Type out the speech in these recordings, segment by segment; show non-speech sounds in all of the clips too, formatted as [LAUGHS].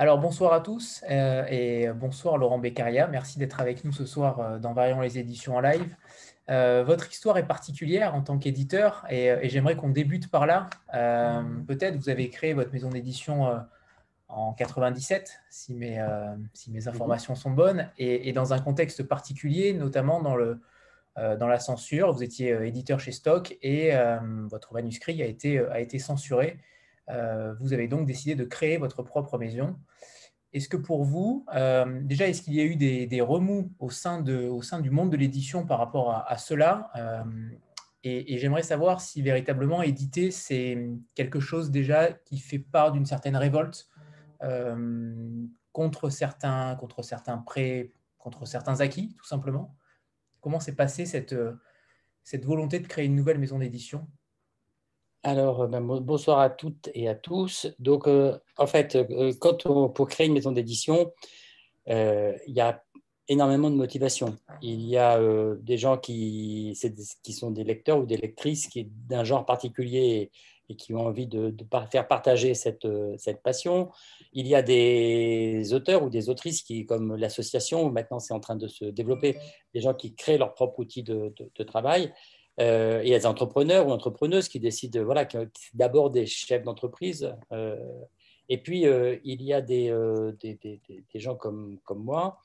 Alors bonsoir à tous euh, et bonsoir Laurent Beccaria. Merci d'être avec nous ce soir euh, dans Variant les éditions en live. Euh, votre histoire est particulière en tant qu'éditeur et, j'aimerais qu'on débute par là. Peut-être vous avez créé votre maison d'édition en 97, si mes, si mes informations sont bonnes, et, dans un contexte particulier, notamment dans, le, dans la censure. Vous étiez éditeur chez Stock et votre manuscrit a été, a été censuré. Vous avez donc décidé de créer votre propre maison. Est-ce que pour vous, euh, déjà, est-ce qu'il y a eu des, remous au sein, du monde de l'édition par rapport à, cela euh, Et, j'aimerais savoir si véritablement éditer, c'est quelque chose déjà qui fait part d'une certaine révolte euh, contre, certains, contre, certains prêts, contre certains acquis, tout simplement. Comment s'est passée cette volonté de créer une nouvelle maison d'édition? Alors, euh, ben, bonsoir à toutes et à tous. Donc, euh, en fait, euh, quand pour créer une maison d'édition, il y a énormément de motivation. Il y a des gens qui, sont des lecteurs ou des lectrices qui d'un genre particulier et, qui ont envie de, faire partager cette, passion. Il y a des auteurs ou des autrices qui, comme l'association, maintenant c'est en train de se développer, des gens qui créent leur propre outil de travail. Euh, il y a des entrepreneurs ou entrepreneuses qui décident, voilà, d'abord des chefs d'entreprise. Euh, et puis, euh, il y a des, des, des, gens comme, comme moi,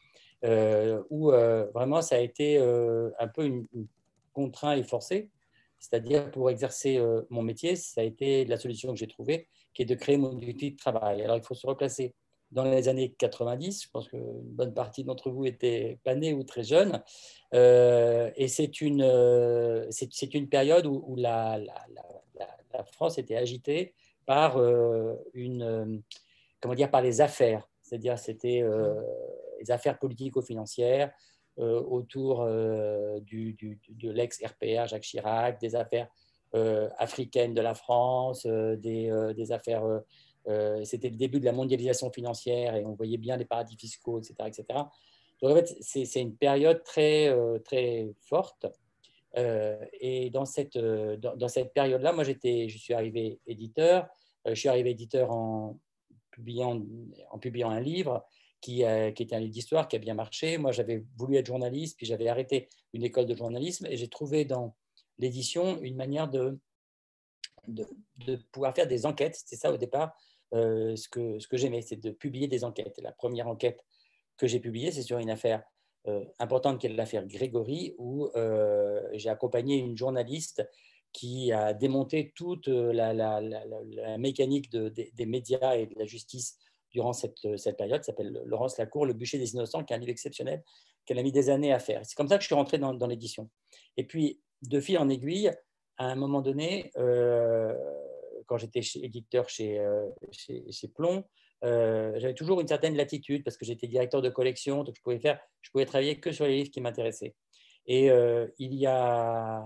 où vraiment ça a été un peu une, contraint et forcé. C'est-à-dire, pour exercer mon métier, ça a été la solution que j'ai trouvée, qui est de créer mon outil de travail. Alors, il faut se replacer dans les années 90. Je pense qu'une bonne partie d'entre vous étaient pas nés ou très jeunes. Euh, et c'est une, euh, c'est, une période où, la, la, la, France était agitée par euh, une, comment dire, par les affaires. C'est-à-dire, c'était les affaires politico-financières autour du, du, de l'ex-RPR Jacques Chirac, des affaires africaines de la France, des, des affaires euh, c'était le début de la mondialisation financière et on voyait bien les paradis fiscaux, etc. etc. Donc, en fait, c'est une période très, euh, très forte. Euh, et dans cette, dans, cette période-là, moi, je suis arrivé éditeur. je suis arrivé éditeur en publiant, en publiant un livre qui, qui était un livre d'histoire qui a bien marché. Moi, j'avais voulu être journaliste, puis j'avais arrêté une école de journalisme et j'ai trouvé dans l'édition une manière de, de, de, pouvoir faire des enquêtes. C'était ça au départ. Euh, ce que, j'aimais, c'est de publier des enquêtes. la première enquête que j'ai publiée, c'est sur une affaire euh, importante qui est l'affaire Grégory, où euh, j'ai accompagné une journaliste qui a démonté toute la, mécanique de, des médias et de la justice durant cette, cette période, s'appelle Laurence Lacour, Le bûcher des innocents, qui est un livre exceptionnel qu'elle a mis des années à faire. C'est comme ça que je suis rentré dans l'édition. Et puis, de fil en aiguille, à un moment donné, quand j'étais éditeur chez, euh, chez, chez Plomb, euh, j'avais toujours une certaine latitude parce que j'étais directeur de collection, donc je pouvais, faire, je pouvais travailler que sur les livres qui m'intéressaient. Et euh, il y a,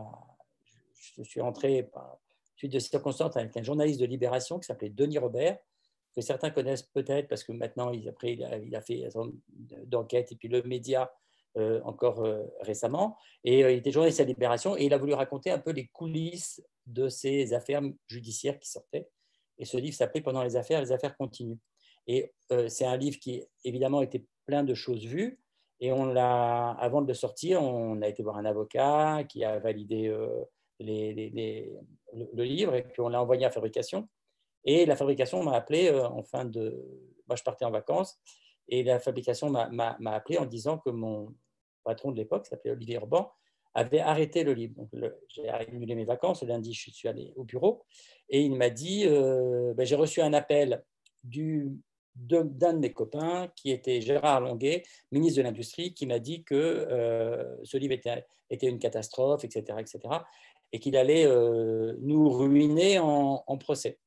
je suis rentré par suite de circonstances avec un journaliste de Libération qui s'appelait Denis Robert, que certains connaissent peut-être parce que maintenant, il, après, il a, il a fait d'enquête et puis le média encore récemment. Et il était journaliste à Libération et il a voulu raconter un peu les coulisses de ces affaires judiciaires qui sortaient. Et ce livre s'appelait Pendant les affaires, les affaires continuent. Et euh, c'est un livre qui, évidemment, était plein de choses vues. Et on l'a, avant de le sortir, on a été voir un avocat qui a validé euh, les, le, livre et puis on l'a envoyé à fabrication. Et la fabrication m'a appelé euh, en fin de. Moi, je partais en vacances et la fabrication m'a appelé en disant que mon patron de l'époque, s'appelait Olivier Urban, avait arrêté le livre. J'ai annulé mes vacances. Le lundi, je suis allé au bureau et il m'a dit euh, ben, J'ai reçu un appel du, d'un de, mes copains qui était Gérard Longuet, ministre de l'Industrie, qui m'a dit que euh, ce livre était, une catastrophe, etc., etc., et qu'il allait euh, nous ruiner en, procès.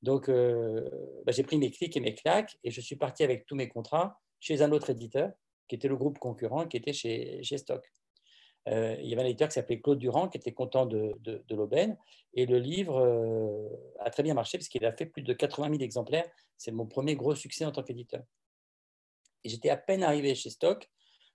Donc, ben, j'ai pris mes clics et mes claques et je suis parti avec tous mes contrats chez un autre éditeur qui était le groupe concurrent, qui était chez, chez Stock. Euh, il y avait un éditeur qui s'appelait Claude Durand, qui était content de, de, l'aubaine. Et le livre euh, a très bien marché, parce qu'il a fait plus de 80 000 exemplaires. C'est mon premier gros succès en tant qu'éditeur. J'étais à peine arrivé chez Stock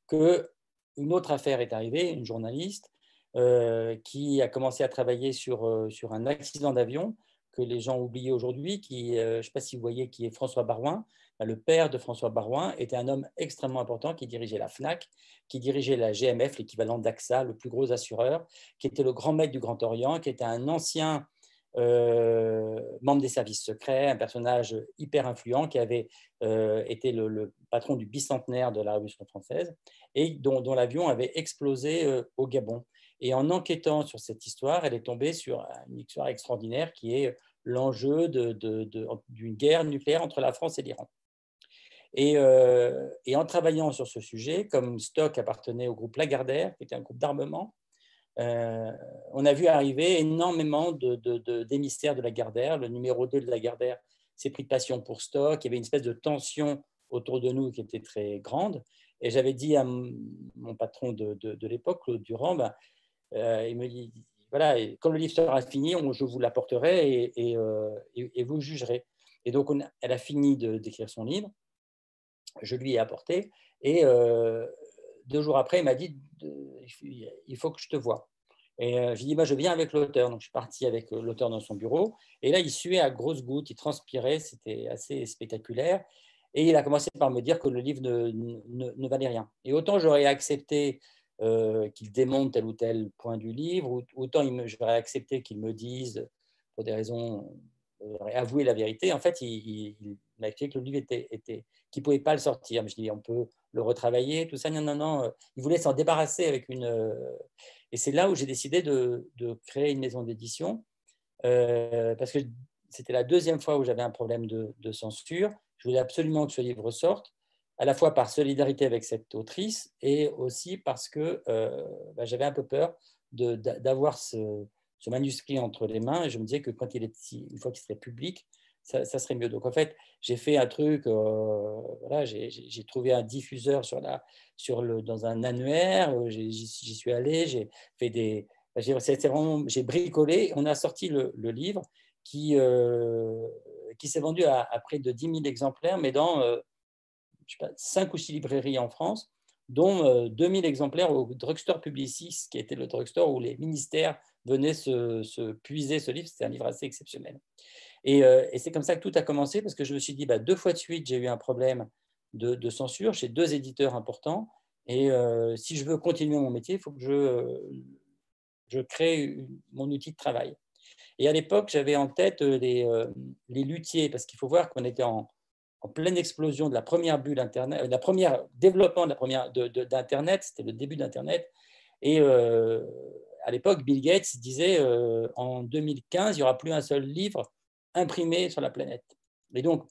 que une autre affaire est arrivée, une journaliste euh, qui a commencé à travailler sur, sur un accident d'avion que les gens oublient aujourd'hui, qui, je ne sais pas si vous voyez, qui est François Barouin. Le père de François Barouin, était un homme extrêmement important qui dirigeait la FNAC, qui dirigeait la GMF, l'équivalent d'AXA, le plus gros assureur, qui était le grand maître du Grand Orient, qui était un ancien euh, membre des services secrets, un personnage hyper influent qui avait euh, été le, patron du bicentenaire de la Révolution française et dont, l'avion avait explosé euh, au Gabon. Et en enquêtant sur cette histoire, elle est tombée sur une histoire extraordinaire qui est l'enjeu d'une guerre nucléaire entre la France et l'Iran. Et, et, en travaillant sur ce sujet, comme Stock appartenait au groupe Lagardère, qui était un groupe d'armement, euh, on a vu arriver énormément d'émissaires de, de, Lagardère. Le numéro 2 de Lagardère s'est pris de passion pour Stock. Il y avait une espèce de tension autour de nous qui était très grande. Et j'avais dit à mon patron de, l'époque, Claude Durand, ben, euh, il me dit, voilà, quand le livre sera fini, je vous l'apporterai et, euh, vous jugerez. Et donc, elle a fini d'écrire son livre. Je lui ai apporté. Et deux jours après, il m'a dit il faut que je te vois. Et euh, j'ai dit bah, je viens avec l'auteur. Donc je suis parti avec euh, l'auteur dans son bureau. Et là, il suait à grosses gouttes, il transpirait, c'était assez spectaculaire. Et il a commencé par me dire que le livre ne, valait rien. Et autant j'aurais accepté euh, qu'il démonte tel ou tel point du livre, autant j'aurais accepté qu'il me dise, pour des raisons, avoué la vérité. En fait, il, m'a expliqué que le livre était, ne pouvait pas le sortir. Mais je dis, on peut le retravailler, tout ça. Non, non, non. Il voulait s'en débarrasser avec une. Et c'est là où j'ai décidé de, créer une maison d'édition, euh, parce que c'était la deuxième fois où j'avais un problème de, censure. Je voulais absolument que ce livre sorte, à la fois par solidarité avec cette autrice et aussi parce que euh, bah, j'avais un peu peur d'avoir ce, ce, manuscrit entre les mains. Et je me disais que quand il est, une fois qu'il serait public, ça, serait mieux. Donc en fait, j'ai fait un truc, euh, voilà, j'ai trouvé un diffuseur sur la, sur le, dans un annuaire, euh, j'y suis allé, j'ai fait des, j'ai bricolé, on a sorti le, livre qui, euh, qui s'est vendu à, près de 10 000 exemplaires, mais dans pas, 5 ou 6 librairies en France, dont 2 000 exemplaires au Drugstore Publicis, qui était le drugstore où les ministères venaient se puiser ce livre. C'était un livre assez exceptionnel. Euh, et, c'est comme ça que tout a commencé, parce que je me suis dit, bah, deux fois de suite, j'ai eu un problème de, censure chez deux éditeurs importants. Et euh, si je veux continuer mon métier, il faut que je, je crée mon outil de travail. Et à l'époque, j'avais en tête les, euh, les luthiers, parce qu'il faut voir qu'on était en, en, pleine explosion de la première bulle Internet, la première développement de la première d'Internet, c'était le début d'Internet. Et à l'époque, Bill Gates disait en 2015, il n'y aura plus un seul livre imprimé sur la planète. Et donc,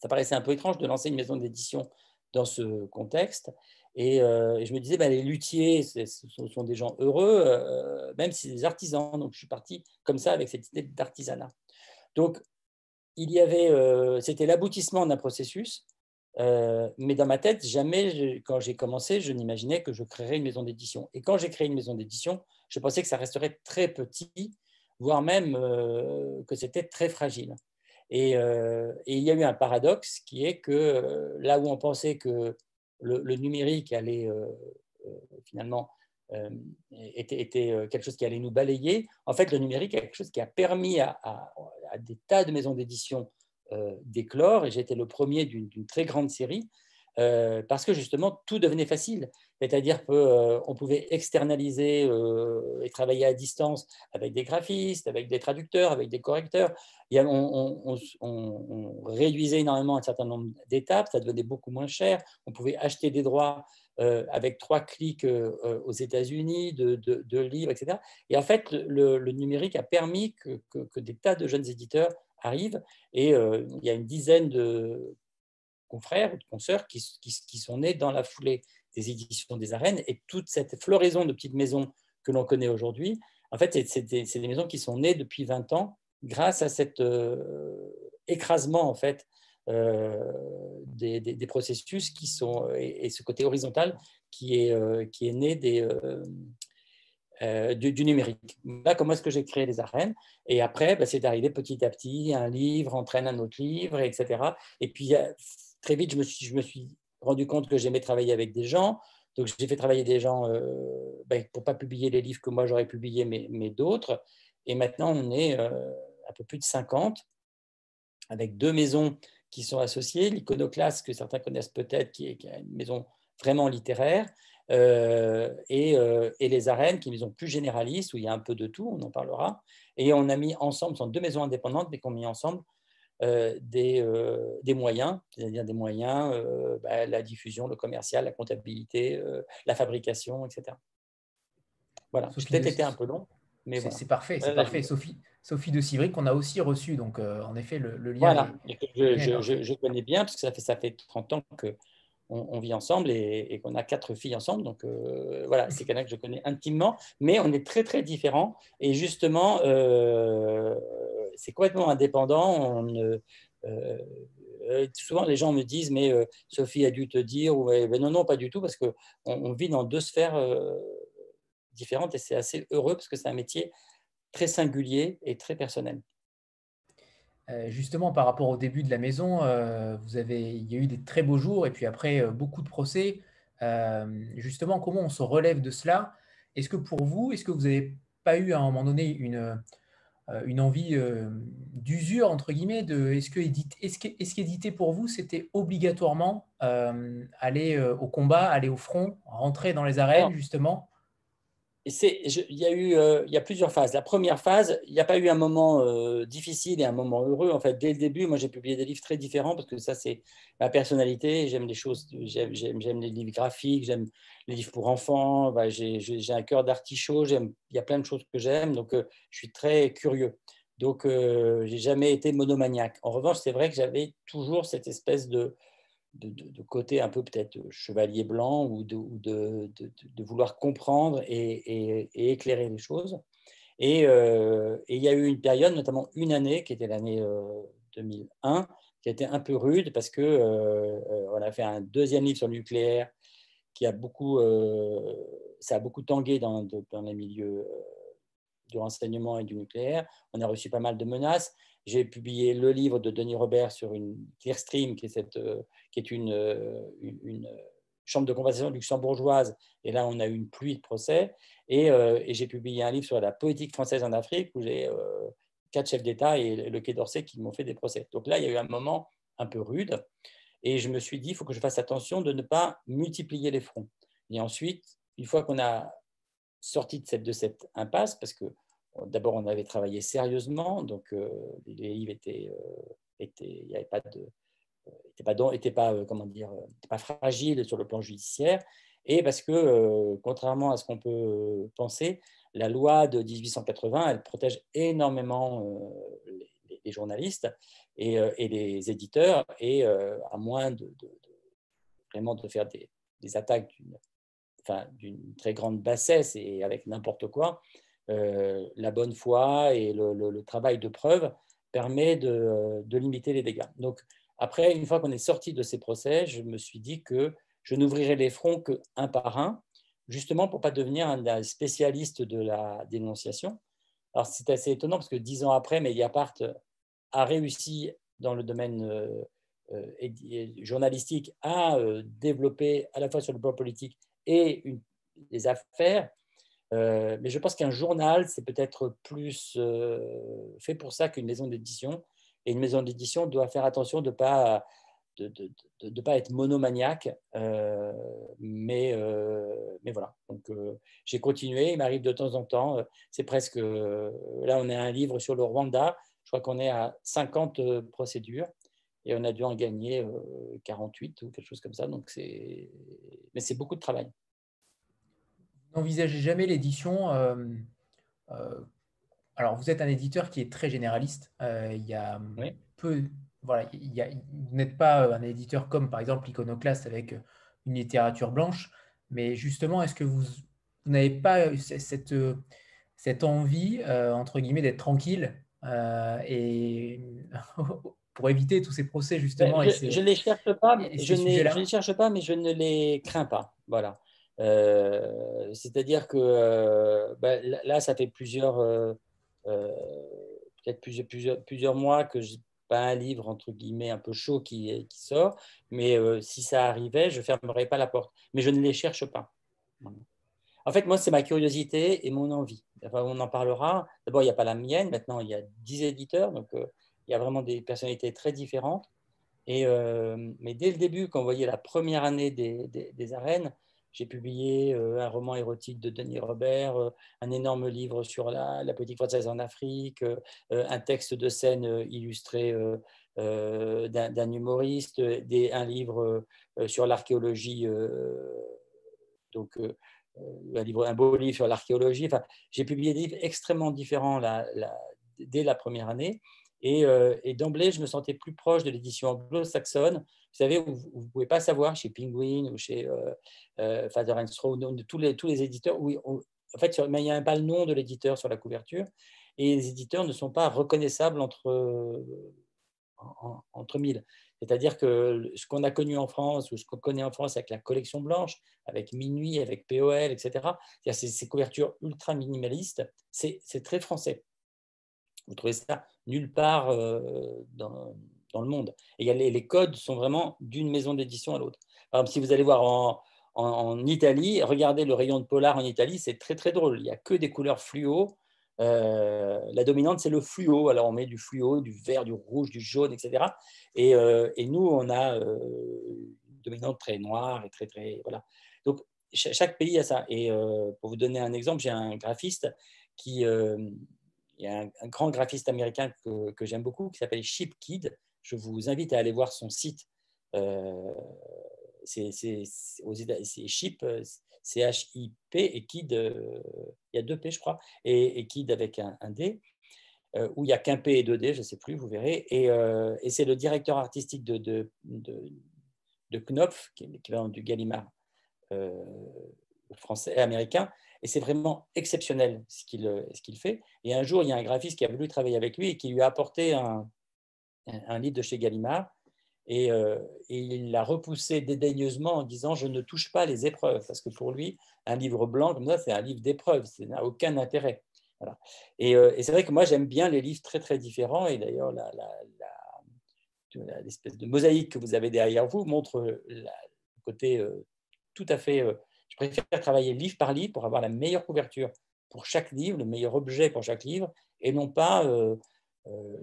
ça paraissait un peu étrange de lancer une maison d'édition dans ce contexte. Et, euh, je me disais, bah, les luthiers, ce sont des gens heureux, euh, même si c'est des artisans. Donc, je suis parti comme ça avec cette idée d'artisanat. Donc, il y avait, euh, c'était l'aboutissement d'un processus, mais dans ma tête, jamais, quand j'ai commencé, je n'imaginais que je créerais une maison d'édition. Et quand j'ai créé une maison d'édition, je pensais que ça resterait très petit voire même euh, que c'était très fragile. Euh, et, il y a eu un paradoxe qui est que euh, là où on pensait que le, numérique allait finalement était, quelque chose qui allait nous balayer, en fait le numérique est quelque chose qui a permis à, des tas de maisons d'édition d'éclore, et j'étais le premier d'une très grande série, parce que justement tout devenait facile. C'est-à-dire qu'on euh, pouvait externaliser euh, et travailler à distance avec des graphistes, avec des traducteurs, avec des correcteurs. on, réduisait énormément un certain nombre d'étapes, ça devenait beaucoup moins cher. On pouvait acheter des droits euh, avec trois clics aux États-Unis, de, livres, etc. Et en fait, le, numérique a permis que, des tas de jeunes éditeurs arrivent. Et il y a une dizaine de confrères ou de consoeurs qui, qui sont nés dans la foulée des éditions des arènes et toute cette floraison de petites maisons que l'on connaît aujourd'hui, en fait, c'est des, maisons qui sont nées depuis 20 ans grâce à cet euh, écrasement en fait euh, des, processus qui sont et, ce côté horizontal qui est, euh, qui est né des, du, numérique. Là, comment est-ce que j'ai créé les arènes? Et après, bah, c'est d'arriver petit à petit, un livre entraîne un autre livre, etc. Et puis, très vite, je me suis, rendu compte que j'aimais travailler avec des gens. Donc, j'ai fait travailler des gens euh, ben, pour ne pas publier les livres que moi j'aurais publiés, mais, d'autres. Et maintenant, on est euh, un peu plus de 50 avec deux maisons qui sont associés. L'Iconoclaste, que certains connaissent peut-être, qui est, une maison vraiment littéraire, euh, et, euh, et, les arènes, qui maison plus généraliste, où il y a un peu de tout, on en parlera. Et on a mis ensemble, sont deux maisons indépendantes, mais qu'on a mis ensemble euh, des, des, moyens, c'est-à-dire des moyens, bah, la diffusion, le commercial, la comptabilité, la fabrication, etc. Voilà, j'ai peut-être été un peu long. C'est parfait, c'est parfait. Sophie, Sophie de Civry, qu'on a aussi reçu. Donc, en effet, le, lien. Voilà, je, je, je, connais bien, parce que ça fait, ça fait 30 ans que, on, vit ensemble et, qu'on a quatre filles ensemble. Donc euh, voilà, c'est quelqu'un que je connais intimement, mais on est très très différents. Et justement, euh, c'est complètement indépendant. Euh, souvent, les gens me disent, mais Sophie a dû te dire, ou ben non, non, pas du tout, parce qu'on on vit dans deux sphères différentes et c'est assez heureux parce que c'est un métier très singulier et très personnel. Euh, justement, par rapport au début de la maison, euh, vous avez, il y a eu des très beaux jours et puis après euh, beaucoup de procès. justement, comment on se relève de cela? Est-ce que pour vous, est-ce que vous n'avez pas eu à un moment donné une, une envie d'usure, entre guillemets, de est-ce que, est-ce qu'éditer pour vous, c'était obligatoirement aller au combat, aller au front, rentrer dans les arènes, justement? Il, y a eu, euh, y a plusieurs phases. La première phase, il n'y a pas eu un moment euh, difficile et un moment heureux. En fait, dès le début, moi, j'ai publié des livres très différents parce que ça, c'est ma personnalité. J'aime les choses, j'aime, les livres graphiques, j'aime les livres pour enfants. Bah, j'ai, un cœur d'artichaut. Il y a plein de choses que j'aime. Donc, euh, je suis très curieux. Donc, j'ai jamais été monomaniaque. En revanche, c'est vrai que j'avais toujours cette espèce de de, côté un peu peut-être chevalier blanc ou de, vouloir comprendre et, éclairer les choses. Euh, et, il y a eu une période, notamment une année, qui était l'année 2001, euh, qui a été un peu rude parce que euh, on a fait un deuxième livre sur le nucléaire qui a beaucoup, ça a beaucoup tangué dans, dans les milieux du renseignement et du nucléaire. On a reçu pas mal de menaces. J'ai publié le livre de Denis Robert sur une Clearstream, qui est, euh, une, euh, chambre de conversation luxembourgeoise. Et là, on a eu une pluie de procès. Et, euh, j'ai publié un livre sur la politique française en Afrique, où j'ai quatre chefs d'État et le Quai d'Orsay qui m'ont fait des procès. Donc là, il y a eu un moment un peu rude. Et je me suis dit, il faut que je fasse attention de ne pas multiplier les fronts. Et ensuite, une fois qu'on a sorti de cette impasse, parce que D'abord, on avait travaillé sérieusement, donc euh, les livres étaient, euh, il avait pas de, n'était pas, pas, euh, comment dire, pas fragile sur le plan judiciaire, et parce que, contrairement à ce qu'on peut penser, la loi de 1880, elle protège énormément les, journalistes et, les éditeurs, et à moins de, vraiment de faire des, des attaques d'une très grande bassesse et avec n'importe quoi, euh, la bonne foi et le, travail de preuve permet de, limiter les dégâts. Donc, après, une fois qu'on est sorti de ces procès, je me suis dit que je n'ouvrirai les fronts qu'un par un, justement pour ne pas devenir un spécialiste de la dénonciation. Alors, c'est assez étonnant parce que dix ans après, Mediapart a réussi dans le domaine euh, euh, journalistique à développer à la fois sur le plan politique et des affaires euh, mais je pense qu'un journal, c'est peut-être plus euh, fait pour ça qu'une maison d'édition. Et une maison d'édition doit faire attention de ne pas, de, de, de, pas être monomaniaque. Euh, mais, mais voilà. Donc, j'ai continué. Il m'arrive de temps en temps. c'est presque. là, on a un livre sur le Rwanda. Je crois qu'on est à 50 procédures. Et on a dû en gagner 48 ou quelque chose comme ça. Donc, c'est. Mais c'est beaucoup de travail n'envisagez jamais l'édition. Euh, euh, alors, vous êtes un éditeur qui est très généraliste. Euh, il y a peu. Voilà, il y a, vous n'êtes pas un éditeur comme par exemple l'Iconoclaste avec une littérature blanche, mais justement, est-ce que vous, n'avez pas cette, cette envie, entre guillemets, d'être tranquille et [LAUGHS] pour éviter tous ces procès justement. Je ne les cherche pas, je, je, les cherche pas, mais je ne les crains pas. Voilà. Euh, c'est-à-dire que euh, ben, là, ça fait plusieurs, euh, peut-être plusieurs, plusieurs, plusieurs, mois que je pas un livre entre guillemets un peu chaud qui, sort, mais si ça arrivait, je fermerais pas la porte. Mais je ne les cherche pas. En fait, moi, c'est ma curiosité et mon envie. on en parlera. D'abord, il n'y a pas la mienne. Maintenant, il y a 10 éditeurs, donc il y a vraiment des personnalités très différentes. Et, mais dès le début, quand vous voyez la première année des, des, arènes, j'ai publié un roman érotique de Denis Robert, un énorme livre sur la, la politique française en Afrique, un texte de scène illustré d'un humoriste, un livre sur l'archéologie, donc un, beau livre sur l'archéologie. J'ai publié des livres extrêmement différents dès la première année. Et, et d'emblée, je me sentais plus proche de l'édition anglo-saxonne. Vous savez, vous ne pouvez pas savoir chez Penguin ou chez euh, Father and Straw, tous les, éditeurs, où en fait, il n'y a pas le nom de l'éditeur sur la couverture. Et les éditeurs ne sont pas reconnaissables entre, entre mille. C'est-à-dire que ce qu'on a connu en France, ou ce qu'on connaît en France avec la collection blanche, avec Minuit, avec POL, etc., ces, ces couvertures ultra minimalistes, c'est très français. Vous trouvez ça nulle part euh, dans, dans, le monde. Et les, codes sont vraiment d'une maison d'édition à l'autre. Par exemple, si vous allez voir en, en, Italie, regardez le rayon de polar en Italie, c'est très très drôle. Il n'y a que des couleurs fluo. Euh, la dominante, c'est le fluo. Alors, on met du fluo, du vert, du rouge, du jaune, etc. Euh, et, nous, on a une dominante très noire et très, très. Voilà. Donc, chaque pays a ça. Et pour vous donner un exemple, j'ai un graphiste qui. Il y a un, grand graphiste américain que, j'aime beaucoup qui s'appelle Chip Kid. Je vous invite à aller voir son site. c'est Chip, C-H-I-P et Kid, il y a deux P, je crois, et, Kid avec un, D, euh, où il y a qu'un P et deux D, je ne sais plus, vous verrez. Et, euh, c'est le directeur artistique de, Knopf, qui est l'équivalent du Gallimard euh, français et américain. Et c'est vraiment exceptionnel ce qu'il fait. Et un jour, il y a un graphiste qui a voulu travailler avec lui et qui lui a apporté un, livre de chez Gallimard euh, et, il l'a repoussé dédaigneusement en disant Je ne touche pas les épreuves, parce que pour lui, un livre blanc comme ça, c'est un livre d'épreuves, ça n'a aucun intérêt. Euh, et, c'est vrai que moi, j'aime bien les livres très, très différents, et d'ailleurs, l'espèce de mosaïque que vous avez derrière vous montre le côté euh, tout à fait. Je préfère travailler livre par livre pour avoir la meilleure couverture pour chaque livre, le meilleur objet pour chaque livre, et non pas euh,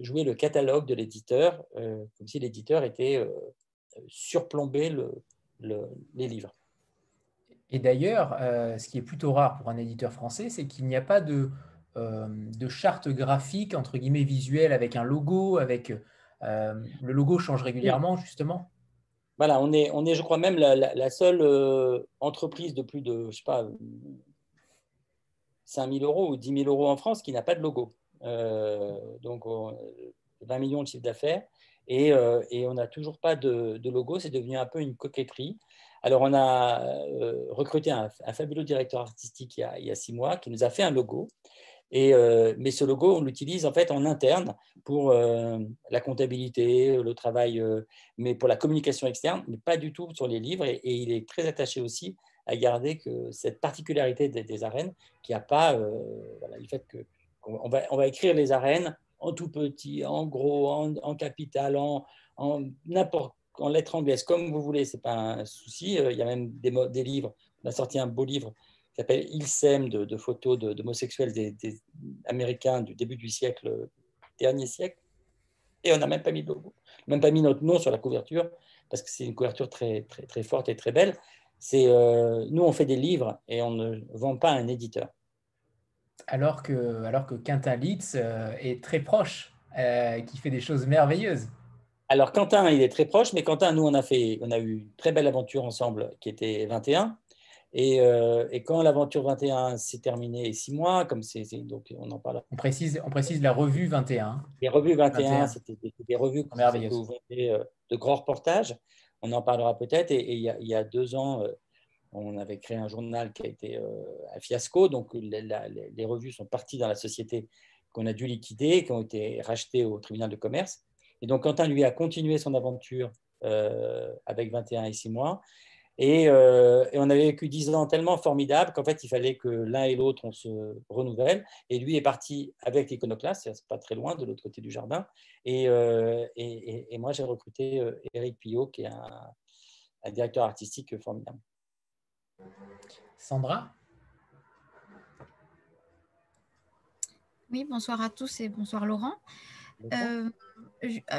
jouer le catalogue de l'éditeur, euh, comme si l'éditeur était euh, surplombé les livres. Et d'ailleurs, ce qui est plutôt rare pour un éditeur français, c'est qu'il n'y a pas de, de, charte graphique, entre guillemets, visuelle, avec un logo, avec... le logo change régulièrement, justement Voilà, on est, on est, je crois même, la, seule entreprise de plus de, je sais pas, 5 000 euros ou 10 000 euros en France qui n'a pas de logo. Euh, donc 20 millions de chiffre d'affaires, et, euh, et on n'a toujours pas de, logo, c'est devenu un peu une coquetterie. Alors, on a euh, recruté un, fabuleux directeur artistique il y, a, six mois qui nous a fait un logo. Et, mais ce logo, on l'utilise en fait en interne pour la comptabilité, le travail, mais pour la communication externe, mais pas du tout sur les livres. Et, il est très attaché aussi à garder cette particularité des, arènes, qui a pas voilà, le fait que on va, écrire les arènes en tout petit, en gros, en, capital, en, en n'importe en lettres anglaises, comme vous voulez, c'est pas un souci. Euh, il y a même des, livres. On a sorti un beau livre qui s'appelle Il sème de, photos d'homosexuels des, Américains du début du siècle, dernier siècle. Et on n'a même pas mis de logo, même pas mis notre nom sur la couverture, parce que c'est une couverture très, très, très forte et très belle. C'est, euh, nous, on fait des livres et on ne vend pas à un éditeur alors que, alors que Quentin Litz euh, est très proche, euh, qui fait des choses merveilleuses. Alors Quentin, il est très proche, mais Quentin, nous, on a, fait, on a eu une très belle aventure ensemble qui était 21. Et, euh, et quand l'aventure 21 s'est terminée, six mois, comme c'est, donc on en parle. On précise, on précise la revue 21. Les revues 21, c'était des, revues merveilleuses. de grands reportages. On en parlera peut-être. Et, il, y a, il, y a, deux ans, on avait créé un journal qui a été euh, un fiasco, donc les, revues sont parties dans la société qu'on a dû liquider, qui ont été rachetées au tribunal de commerce. Et donc Quentin, lui, a continué son aventure euh, avec 21 et 6 mois. Euh, et, on avait vécu 10 ans tellement formidables qu'en fait, il fallait que l'un et l'autre, on se renouvelle. Et lui est parti avec l'iconoclaste, c'est pas très loin, de l'autre côté du jardin. Et, et, moi, j'ai recruté Eric Pillot, qui est un directeur artistique formidable. Sandra? Oui, bonsoir à tous et bonsoir Laurent.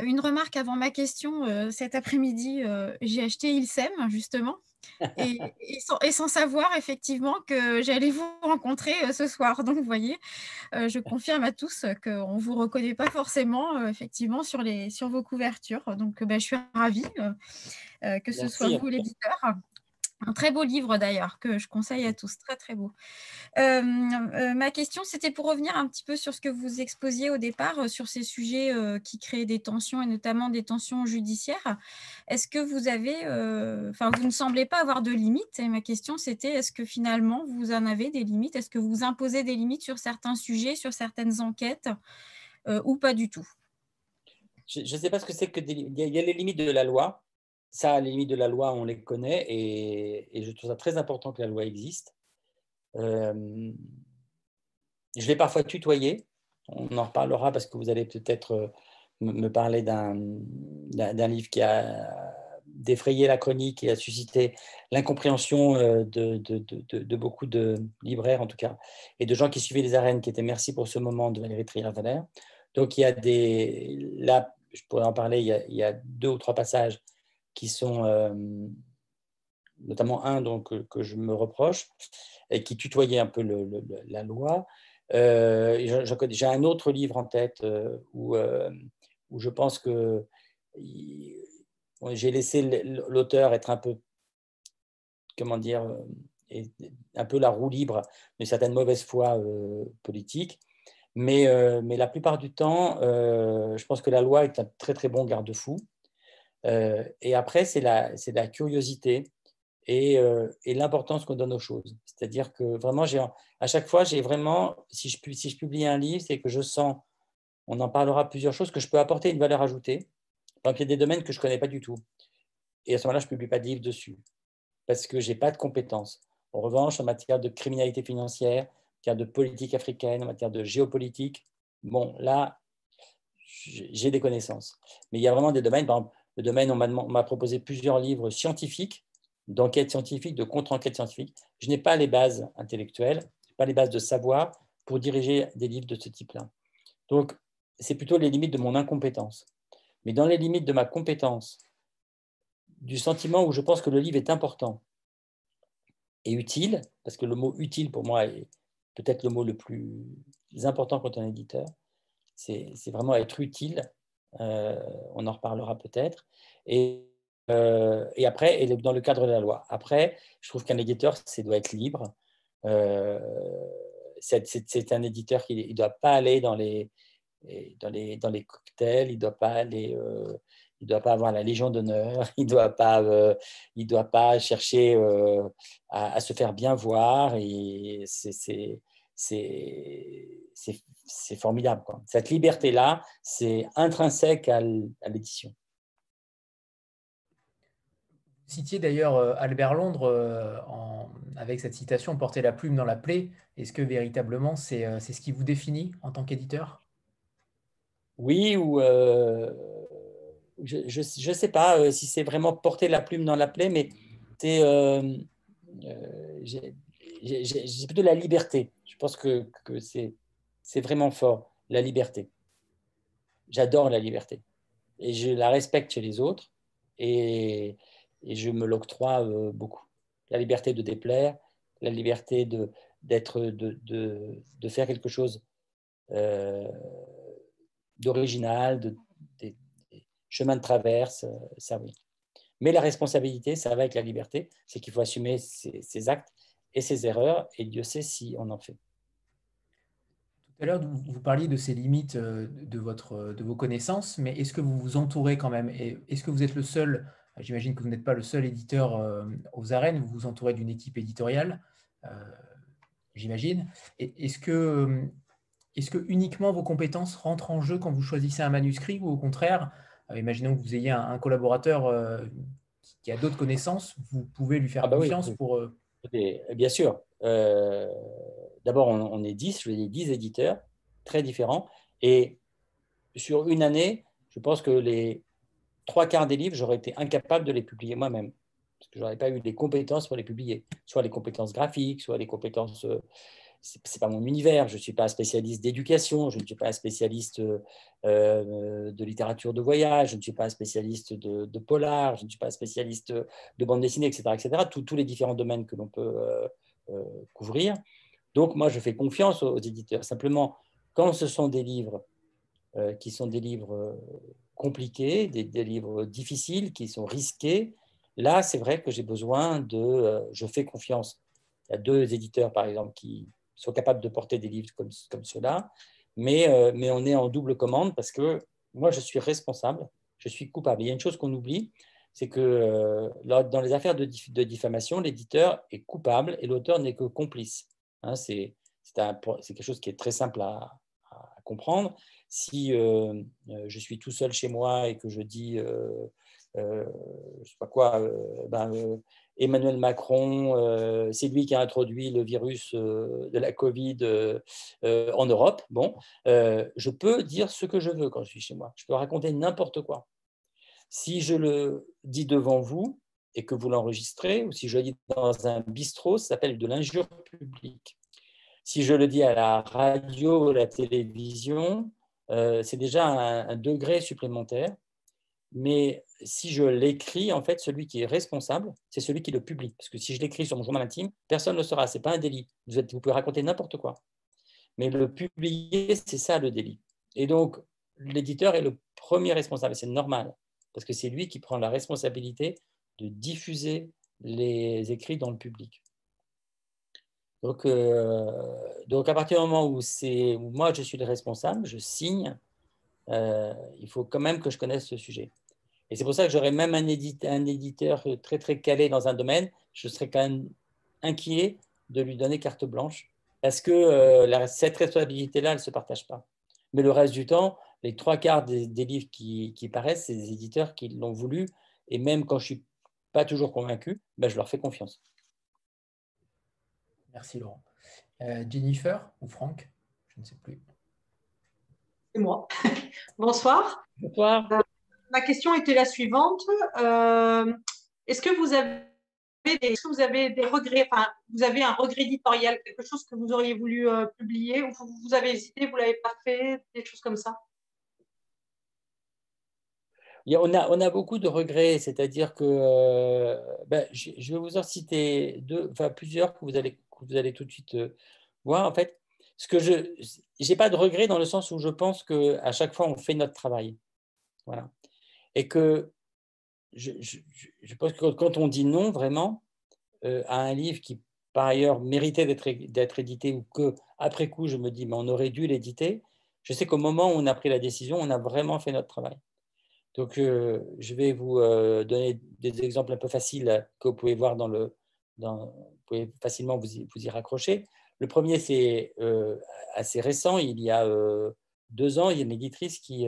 Une remarque avant ma question. cet après-midi, j'ai acheté Ilsem, justement. [LAUGHS] Et, sans, savoir effectivement que j'allais vous rencontrer ce soir. Donc, vous voyez, je confirme à tous qu'on ne vous reconnaît pas forcément effectivement sur, les, sur vos couvertures. Donc, ben, je suis ravie que ce soit vous l'éditeur. Un très beau livre d'ailleurs que je conseille à tous, très très beau. Euh, euh, ma question, c'était pour revenir un petit peu sur ce que vous exposiez au départ, euh, sur ces sujets qui créent des tensions et notamment des tensions judiciaires. Est-ce que vous avez, enfin, vous ne semblez pas avoir de limites? Et ma question, c'était est-ce que finalement vous en avez des limites? Est-ce que vous imposez des limites sur certains sujets, sur certaines enquêtes ou pas du tout? Je ne sais pas ce que c'est que il y a les limites de la loi ça, les limites de la loi, on les connaît et, je trouve ça très important que la loi existe. Euh, je vais parfois tutoyer, on en reparlera parce que vous allez peut-être euh, me parler d'un livre qui a défrayé la chronique et a suscité l'incompréhension euh, de, de, beaucoup de libraires, en tout cas, et de gens qui suivaient les arènes, qui étaient merci pour ce moment de Valérie Trier-Valère. Donc, il y a des. Là, je pourrais en parler, il y a deux ou trois passages qui sont euh, notamment un donc, que je me reproche et qui tutoyait un peu la loi. Euh, J'ai un autre livre en tête euh, où, où je pense que j'ai laissé l'auteur être un peu, comment dire, un peu la roue libre d'une certaine mauvaise foi politique. Mais, mais, la plupart du temps, je pense que la loi est un très très bon garde-fou. Euh, et après, c'est la, curiosité et, euh, et l'importance qu'on donne aux choses. C'est-à-dire que vraiment, à chaque fois, j'ai vraiment, si je, si je publie un livre, c'est que je sens, on en parlera plusieurs choses, que je peux apporter une valeur ajoutée. Donc, il y a des domaines que je ne connais pas du tout. Et à ce moment-là, je ne publie pas de livre dessus parce que je n'ai pas de compétences. En revanche, en matière de criminalité financière, en matière de politique africaine, en matière de géopolitique, bon, là, j'ai des connaissances. Mais il y a vraiment des domaines, par exemple, le domaine, on m'a proposé plusieurs livres scientifiques, d'enquête scientifique, de contre-enquête scientifique. Je n'ai pas les bases intellectuelles, pas les bases de savoir pour diriger des livres de ce type-là. Donc, c'est plutôt les limites de mon incompétence. Mais dans les limites de ma compétence, du sentiment où je pense que le livre est important et utile, parce que le mot utile pour moi est peut-être le mot le plus important quand on est éditeur, c'est vraiment être utile on en reparlera peut-être. Et, euh, et, après, et dans le cadre de la loi. Après, je trouve qu'un éditeur, c'est doit être libre. Euh, c'est un éditeur qui ne doit pas aller dans les, dans les, dans les cocktails, il ne doit pas aller. il doit pas avoir la Légion d'honneur, [LAUGHS] il ne doit, pas, doit pas chercher à, à, se faire bien voir. Et c'est c'est formidable. Quoi. Cette liberté-là, c'est intrinsèque à l'édition. Vous citiez d'ailleurs euh, Albert Londres euh, avec cette citation Porter la plume dans la plaie. Est-ce que véritablement c'est euh, ce qui vous définit en tant qu'éditeur? Oui, ou je ne sais pas si c'est vraiment porter la plume dans la plaie, mais c'est j'ai plutôt la liberté. Je pense que, que c'est vraiment fort, la liberté. J'adore la liberté. Et je la respecte chez les autres et, et je me l'octroie euh, beaucoup. La liberté de déplaire, la liberté de, de, de, de, faire quelque chose euh, d'original, de, des, chemins de traverse, euh, ça oui. Mais la responsabilité, ça va avec la liberté, c'est qu'il faut assumer ses actes et ses erreurs, et Dieu sait si on en fait. Tout à l'heure, vous parliez de ces limites euh, de, votre, de vos connaissances, mais est-ce que vous vous entourez quand même? Est-ce que vous êtes le seul J'imagine que vous n'êtes pas le seul éditeur euh, aux arènes, vous vous entourez d'une équipe éditoriale, euh, j'imagine. Est-ce que, est que uniquement vos compétences rentrent en jeu quand vous choisissez un manuscrit ou au contraire, imaginons que vous ayez un, collaborateur qui a d'autres connaissances, vous pouvez lui faire ah bah confiance pour bien sûr. Euh, d'abord, on, est 10, je veux dire 10 éditeurs très différents. Et sur une année, je pense que les trois quarts des livres, j'aurais été incapable de les publier moi-même. Parce que je n'aurais pas eu les compétences pour les publier. Soit les compétences graphiques, soit les compétences. Euh, c'est pas mon univers. Je ne suis pas spécialiste d'éducation, je ne suis pas spécialiste euh, de littérature de voyage, je ne suis pas spécialiste de, polar, je ne suis pas spécialiste de bande dessinée, etc., etc. tous les différents domaines que l'on peut couvrir. Donc, moi, je fais confiance aux, éditeurs. Simplement, quand ce sont des livres qui sont des livres compliqués, des, livres difficiles, qui sont risqués, là, c'est vrai que j'ai besoin de... je fais confiance. Il y a deux éditeurs, par exemple, qui sont capables de porter des livres comme, comme ceux-là, mais, euh, mais on est en double commande parce que moi, je suis responsable, je suis coupable. Il y a une chose qu'on oublie, c'est que euh, dans les affaires de, de diffamation, l'éditeur est coupable et l'auteur n'est que complice. Hein, c'est quelque chose qui est très simple à, comprendre. Si euh, je suis tout seul chez moi et que je dis, je ne sais pas quoi, ben, Emmanuel Macron, euh, c'est lui qui a introduit le virus euh, de la Covid euh, en Europe. Bon, je peux dire ce que je veux quand je suis chez moi. Je peux raconter n'importe quoi. Si je le dis devant vous et que vous l'enregistrez, ou si je le dis dans un bistrot, ça s'appelle de l'injure publique. Si je le dis à la radio ou la télévision, c'est déjà un degré supplémentaire mais si je l'écris, en fait, celui qui est responsable, c'est celui qui le publie. Parce que si je l'écris sur mon journal intime, personne ne le saura. Ce n'est pas un délit. Vous, pouvez raconter n'importe quoi. Mais le publier, c'est ça le délit. Et donc, l'éditeur est le premier responsable. C'est normal. Parce que c'est lui qui prend la responsabilité de diffuser les écrits dans le public. Donc, euh, donc à partir du moment où, où moi je suis le responsable, je signe, euh, il faut quand même que je connaisse ce sujet. Et c'est pour ça que j'aurais même un, éditeur, très très calé dans un domaine, je serais quand même inquiet de lui donner carte blanche, parce que euh, cette responsabilité-là, elle ne se partage pas. Mais le reste du temps, les trois quarts des, livres qui, paraissent, c'est des éditeurs qui l'ont voulu, et même quand je ne suis pas toujours convaincu, ben, je leur fais confiance. Merci Laurent. Euh, Jennifer ou Franck Je ne sais plus. C'est moi. [LAUGHS] Bonsoir. Bonsoir. Ma question était la suivante. Euh, est-ce que vous avez des, vous avez des regrets, enfin, vous avez un regret éditorial, quelque chose que vous auriez voulu euh, publier, ou vous, avez hésité, vous ne l'avez pas fait, des choses comme ça? On a, on a beaucoup de regrets, c'est-à-dire que euh, ben, je, vais vous en citer deux, enfin, plusieurs que vous allez, vous allez tout de suite voir. En fait, ce que je n'ai pas de regrets dans le sens où je pense qu'à chaque fois, on fait notre travail. Voilà et que je, pense que quand on dit non vraiment euh, à un livre qui par ailleurs méritait d'être édité ou que après coup je me dis mais on aurait dû l'éditer, je sais qu'au moment où on a pris la décision, on a vraiment fait notre travail. Donc euh, je vais vous euh, donner des exemples un peu faciles que vous pouvez voir dans le, dans, vous pouvez facilement vous vous y raccrocher. Le premier c'est assez récent, il y a deux ans, il y a une éditrice qui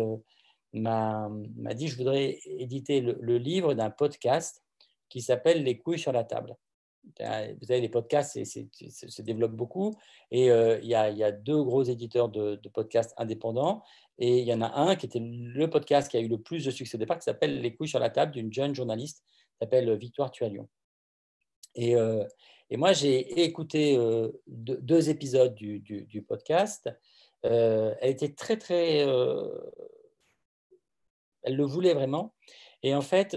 m'a dit je voudrais éditer le, livre d'un podcast qui s'appelle Les couilles sur la table. Vous savez, les podcasts se développent beaucoup et euh, il, y a, deux gros éditeurs de, podcasts indépendants et il y en a un qui était le podcast qui a eu le plus de succès au départ qui s'appelle Les couilles sur la table d'une jeune journaliste qui s'appelle Victoire Tualion. Et, euh, et moi, j'ai écouté euh, deux, épisodes du, du podcast. elle était très, très elle le voulait vraiment. Et en fait,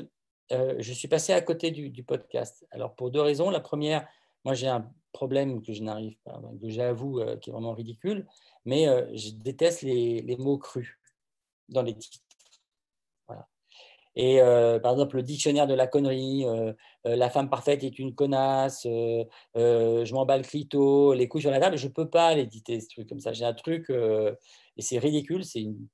euh, je suis passé à côté du, podcast. Alors, pour deux raisons. La première, moi, j'ai un problème que je n'arrive pas, que j'avoue, euh, qui est vraiment ridicule, mais euh, je déteste les, mots crus dans les titres. Et par exemple, le dictionnaire de la connerie, la femme parfaite est une connasse, je m'emballe clito, les couilles sur la table, je ne peux pas l'éditer, ce truc comme ça. J'ai un truc, et c'est ridicule, c'est une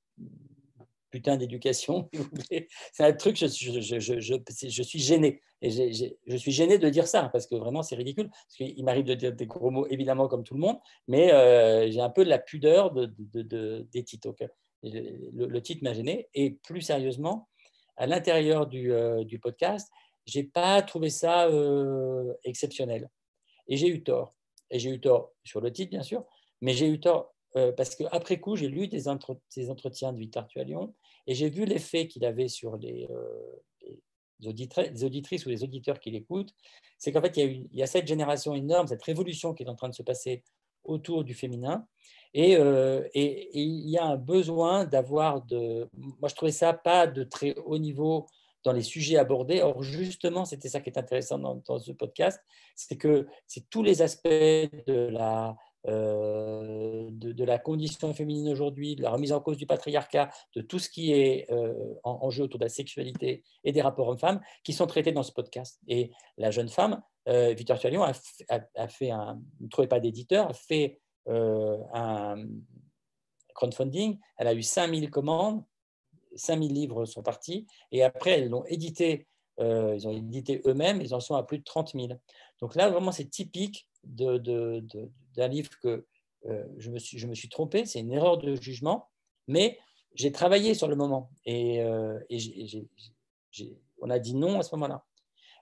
putain d'éducation. [LAUGHS] c'est un truc, je, suis gêné. Et je suis gêné de dire ça, parce que vraiment, c'est ridicule. Parce qu'il m'arrive de dire des gros mots, évidemment, comme tout le monde, mais euh, j'ai un peu de la pudeur de, de, des titres. le, titre m'a gêné. Et plus sérieusement, à l'intérieur du, euh, du, podcast, j'ai pas trouvé ça euh, exceptionnel. Et j'ai eu tort. Et j'ai eu tort sur le titre, bien sûr, mais j'ai eu tort euh, parce qu'après coup, j'ai lu des, entretiens de Victor Lyon et j'ai vu l'effet qu'il avait sur les, euh, auditrices, ou les auditeurs qui l'écoutent. C'est qu'en fait, il y, a cette génération énorme, cette révolution qui est en train de se passer autour du féminin. Et, euh, et, il y a un besoin d'avoir de... Moi, je trouvais ça pas de très haut niveau dans les sujets abordés. Or, justement, c'était ça qui est intéressant dans ce podcast, c'est que c'est tous les aspects de la, euh, de, la condition féminine aujourd'hui, de la remise en cause du patriarcat, de tout ce qui est euh, en, jeu autour de la sexualité et des rapports hommes-femmes qui sont traités dans ce podcast. Et la jeune femme, euh, Victor Tualion, a, fait un, ne trouvait pas d'éditeur, a fait un crowdfunding, elle a eu 5000 commandes, 5000 livres sont partis, et après elles l'ont édité, ils ont édité eux-mêmes, ils en sont à plus de 30 000. Donc là, vraiment, c'est typique d'un livre que euh, je, me suis, je me suis trompé, c'est une erreur de jugement, mais j'ai travaillé sur le moment et, euh, on a dit non à ce moment-là.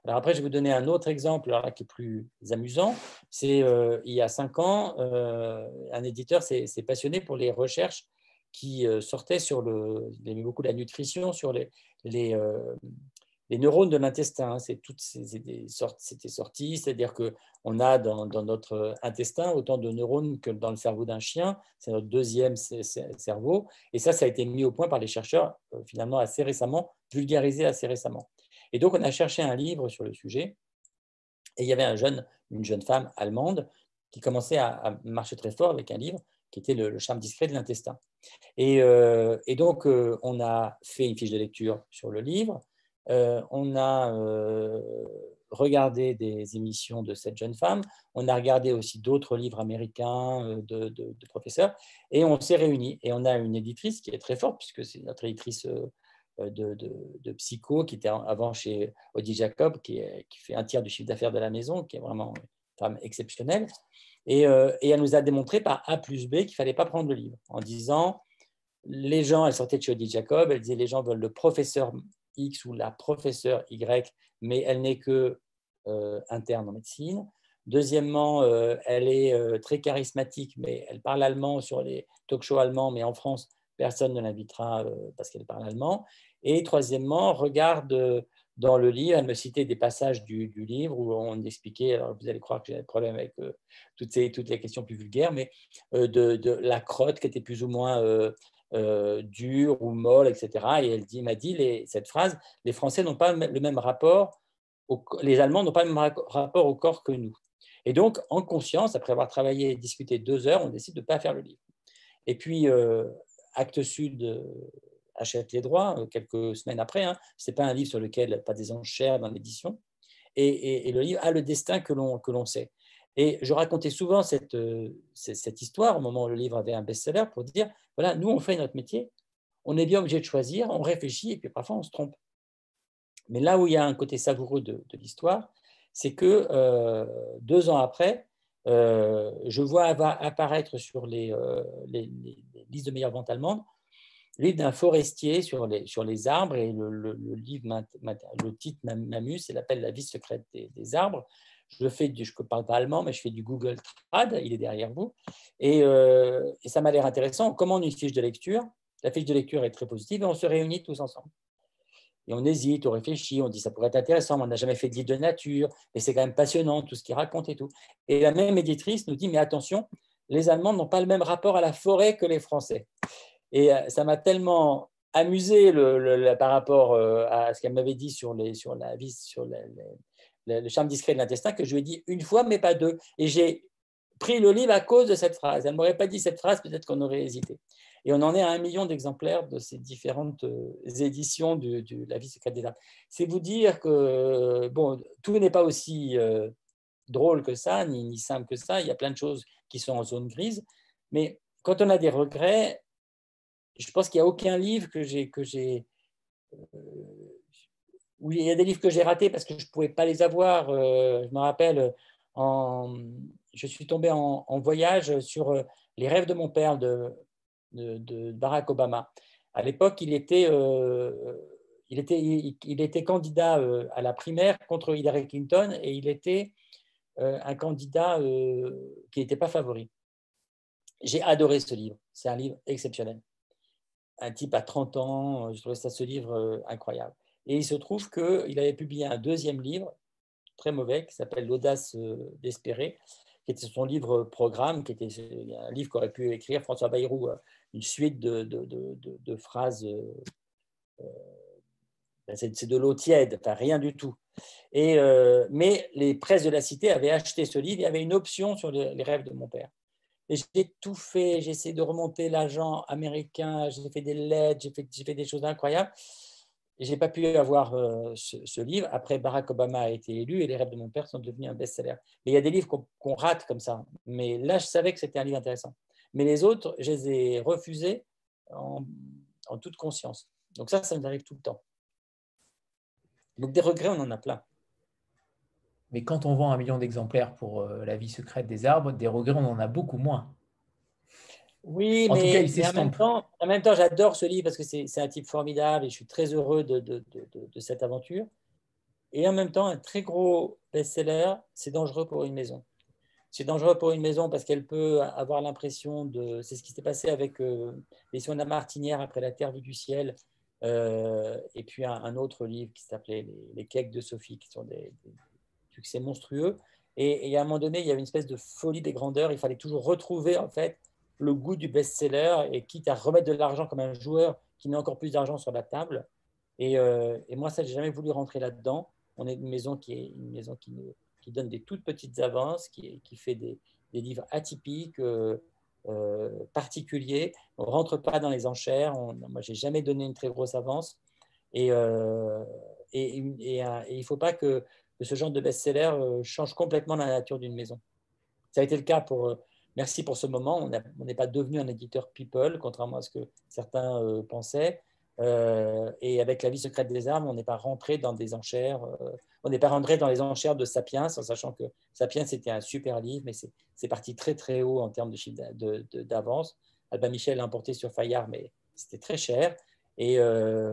Alors après, je vais vous donner un autre exemple là, qui est plus amusant. C'est euh, il y a cinq ans, un éditeur s'est passionné pour les recherches qui sortaient sur le, il aimait beaucoup la nutrition, sur les, les neurones de l'intestin, hein, c'est toutes c'était sorti, c'est-à-dire que on a dans, notre intestin autant de neurones que dans le cerveau d'un chien, c'est notre deuxième cerveau, et ça, ça a été mis au point par les chercheurs euh, finalement assez récemment, vulgarisé assez récemment. Et donc, on a cherché un livre sur le sujet, et il y avait une jeune femme allemande qui commençait à, marcher très fort avec un livre qui était le, charme discret de l'intestin. Et, euh, donc, euh, on a fait une fiche de lecture sur le livre, euh, on a euh, regardé des émissions de cette jeune femme, on a regardé aussi d'autres livres américains euh, de, professeurs, et on s'est réunis. Et on a une éditrice qui est très forte, puisque c'est notre éditrice de, psycho, qui était avant chez Audie Jacob, qui, fait un tiers du chiffre d'affaires de la maison, qui est vraiment une femme exceptionnelle. Et, elle nous a démontré par A plus B qu'il ne fallait pas prendre le livre, en disant, les gens, elle sortait de chez Audie Jacob, elle disait, les gens veulent le professeur X ou la professeure Y, mais elle n'est que euh, interne en médecine. Deuxièmement, euh, elle est euh, très charismatique, mais elle parle allemand sur les talk-shows allemands, mais en France, personne ne l'invitera parce qu'elle parle allemand. Et troisièmement, regarde dans le livre, elle me citait des passages du, livre où on expliquait, alors vous allez croire que j'ai un problème avec toutes, ces, toutes les questions plus vulgaires, mais de, la crotte qui était plus ou moins euh, dure ou molle, etc. Et elle m'a dit cette phrase, les Français n'ont pas le même rapport, les Allemands n'ont pas le même rapport au corps que nous. Et donc, en conscience, après avoir travaillé et discuté deux heures, on décide de ne pas faire le livre. Et puis, euh, Acte Sud euh, achète les droits quelques semaines après. Hein. Ce n'est pas un livre sur lequel pas des enchères dans l'édition. Et, et, le livre a le destin que l'on sait. Et je racontais souvent cette, euh, cette, histoire au moment où le livre avait un best-seller pour dire, voilà, nous, on fait notre métier, on est bien obligé de choisir, on réfléchit et puis parfois on se trompe. Mais là où il y a un côté savoureux de, l'histoire, c'est que euh, deux ans après, euh, je vois apparaître sur les, les, listes de meilleures ventes allemandes le livre d'un forestier sur les, arbres et le, livre, le titre m'amuse, c'est l'appel La vie secrète des arbres je fais je ne parle pas allemand, mais je fais du Google Trad, il est derrière vous, et, euh, ça m'a l'air intéressant. On commande une fiche de lecture, la fiche de lecture est très positive, et on se réunit tous ensemble. Et on hésite, on réfléchit, on dit ça pourrait être intéressant, mais on n'a jamais fait de livre de nature, et c'est quand même passionnant tout ce qu'il raconte et tout. Et la même éditrice nous dit, mais attention, les Allemands n'ont pas le même rapport à la forêt que les Français. Et euh, ça m'a tellement amusé le, par rapport euh, à ce qu'elle m'avait dit sur, les, sur la vie, sur les, le, charme discret de l'intestin, que je lui ai dit une fois, mais pas deux. Et j'ai pris le livre à cause de cette phrase. Elle ne m'aurait pas dit cette phrase, peut-être qu'on aurait hésité. Et on en est à un million d'exemplaires de ces différentes euh, éditions de, La vie secrète des arbres. C'est vous dire que bon, tout n'est pas aussi euh, drôle que ça, ni, simple que ça. Il y a plein de choses qui sont en zone grise. Mais quand on a des regrets, je pense qu'il n'y a aucun livre que j'ai que j'ai euh, oui, il y a des livres que j'ai ratés parce que je ne pouvais pas les avoir. Euh, je me rappelle, en, je suis tombé en, voyage sur euh, Les rêves de mon père de, Barack Obama. À l'époque, il était, euh, il, était, il, était candidat à la primaire contre Hillary Clinton et il était un candidat qui n'était pas favori. J'ai adoré ce livre. C'est un livre exceptionnel. Un type à 30 ans, je trouvais ça ce livre incroyable. Et il se trouve qu'il avait publié un deuxième livre, très mauvais, qui s'appelle L'audace euh, d'espérer, qui était son livre programme, qui était un livre qu'aurait pu écrire François Bayrou, une suite de, phrases. Ben, c'est de l'eau tiède, enfin rien du tout. Et, mais les presses de la cité avaient acheté ce livre, y avait une option sur les rêves de mon père. Et j'ai tout fait, j'ai essayé de remonter l'agent américain, j'ai fait des lettres, j'ai fait, des choses incroyables. N'ai pas pu avoir euh, ce, livre. Après, Barack Obama a été élu et Les rêves de mon père sont devenus un best-seller. Mais il y a des livres qu'on rate comme ça. Mais là, je savais que c'était un livre intéressant. Mais les autres, je les ai refusés en, en toute conscience. Donc ça, ça nous arrive tout le temps. Donc des regrets, on en a plein. Mais quand on vend un million d'exemplaires pour euh, La vie secrète des arbres, des regrets, on en a beaucoup moins. Oui, mais, en, même temps, en, même temps, j'adore ce livre parce que c'est un type formidable et je suis très heureux de, de, de, cette aventure. Et en même temps, un très gros best-seller, c'est dangereux pour une maison. C'est dangereux pour une maison parce qu'elle peut avoir l'impression de. C'est ce qui s'est passé avec euh, Les soins de la martinière après La Terre vue du ciel. Euh, et puis un, autre livre qui s'appelait les, les, cakes de Sophie, qui sont des, succès monstrueux. Et, à un moment donné, il y avait une espèce de folie des grandeurs. Il fallait toujours retrouver en fait le goût du best-seller et quitte à remettre de l'argent comme un joueur qui met encore plus d'argent sur la table. Et, euh, moi, ça, j'ai jamais voulu rentrer là-dedans. On est une maison qui est une maison qui, donne des toutes petites avances, qui, fait des, livres atypiques, euh, euh, particuliers. On rentre pas dans les enchères. On, moi, j'ai jamais donné une très grosse avance. Et, et, et, il ne faut pas que que ce genre de best-seller change complètement la nature d'une maison. Ça a été le cas pour. Euh, merci pour ce moment. On n'est pas devenu un éditeur people, contrairement à ce que certains euh, pensaient. et avec La vie secrète des armes, on n'est pas rentré dans des enchères. on n'est pas rentré dans les enchères de Sapiens, en sachant que Sapiens c'était un super livre, mais c'est parti très très haut en termes de chiffre d'avance. Albin Michel l'a importé sur Fayard, mais c'était très cher. Et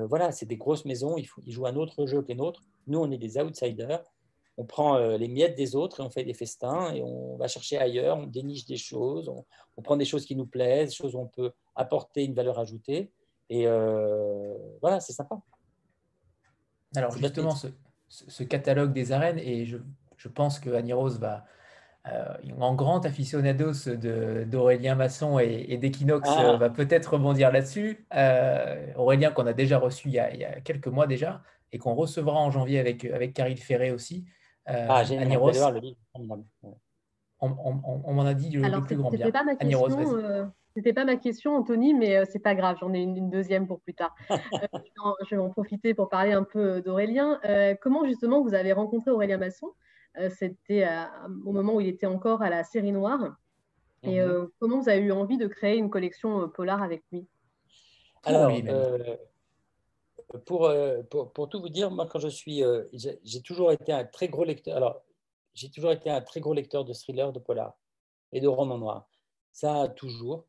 voilà, c'est des grosses maisons. Il faut, ils jouent un autre jeu que les nôtres. Nous, on est des outsiders. On prend euh, les miettes des autres et on fait des festins et on va chercher ailleurs, on déniche des choses, on, prend des choses qui nous plaisent, des choses où on peut apporter une valeur ajoutée. Et euh, voilà, c'est sympa. Alors justement, ce, catalogue des arènes, et je, pense que Annie Rose va, euh, en grand aficionados d'Aurélien Masson et, d'Equinox, ah. va peut-être rebondir là-dessus. Aurélien qu'on a déjà reçu il y a, il y a, quelques mois déjà, et qu'on recevra en janvier avec, avec Caril Ferré aussi. Euh, ah, j'ai le livre. On, on, m'en a dit le, plus grand bien. Pas ma question, euh, C'était pas ma question, Anthony, mais euh, c'est pas grave, j'en ai une, deuxième pour plus tard. [LAUGHS] je vais en profiter pour parler un peu d'Aurélien. comment justement vous avez rencontré Aurélien Masson? C'était au moment où il était encore à la série noire. Et mhm. comment vous avez eu envie de créer une collection polar avec lui? Alors, euh, pour, pour, tout vous dire, moi, quand je suis. Euh, j'ai toujours été un très gros lecteur. Alors, j'ai toujours été un très gros lecteur de thrillers, de polar et de romans noirs. Ça, toujours.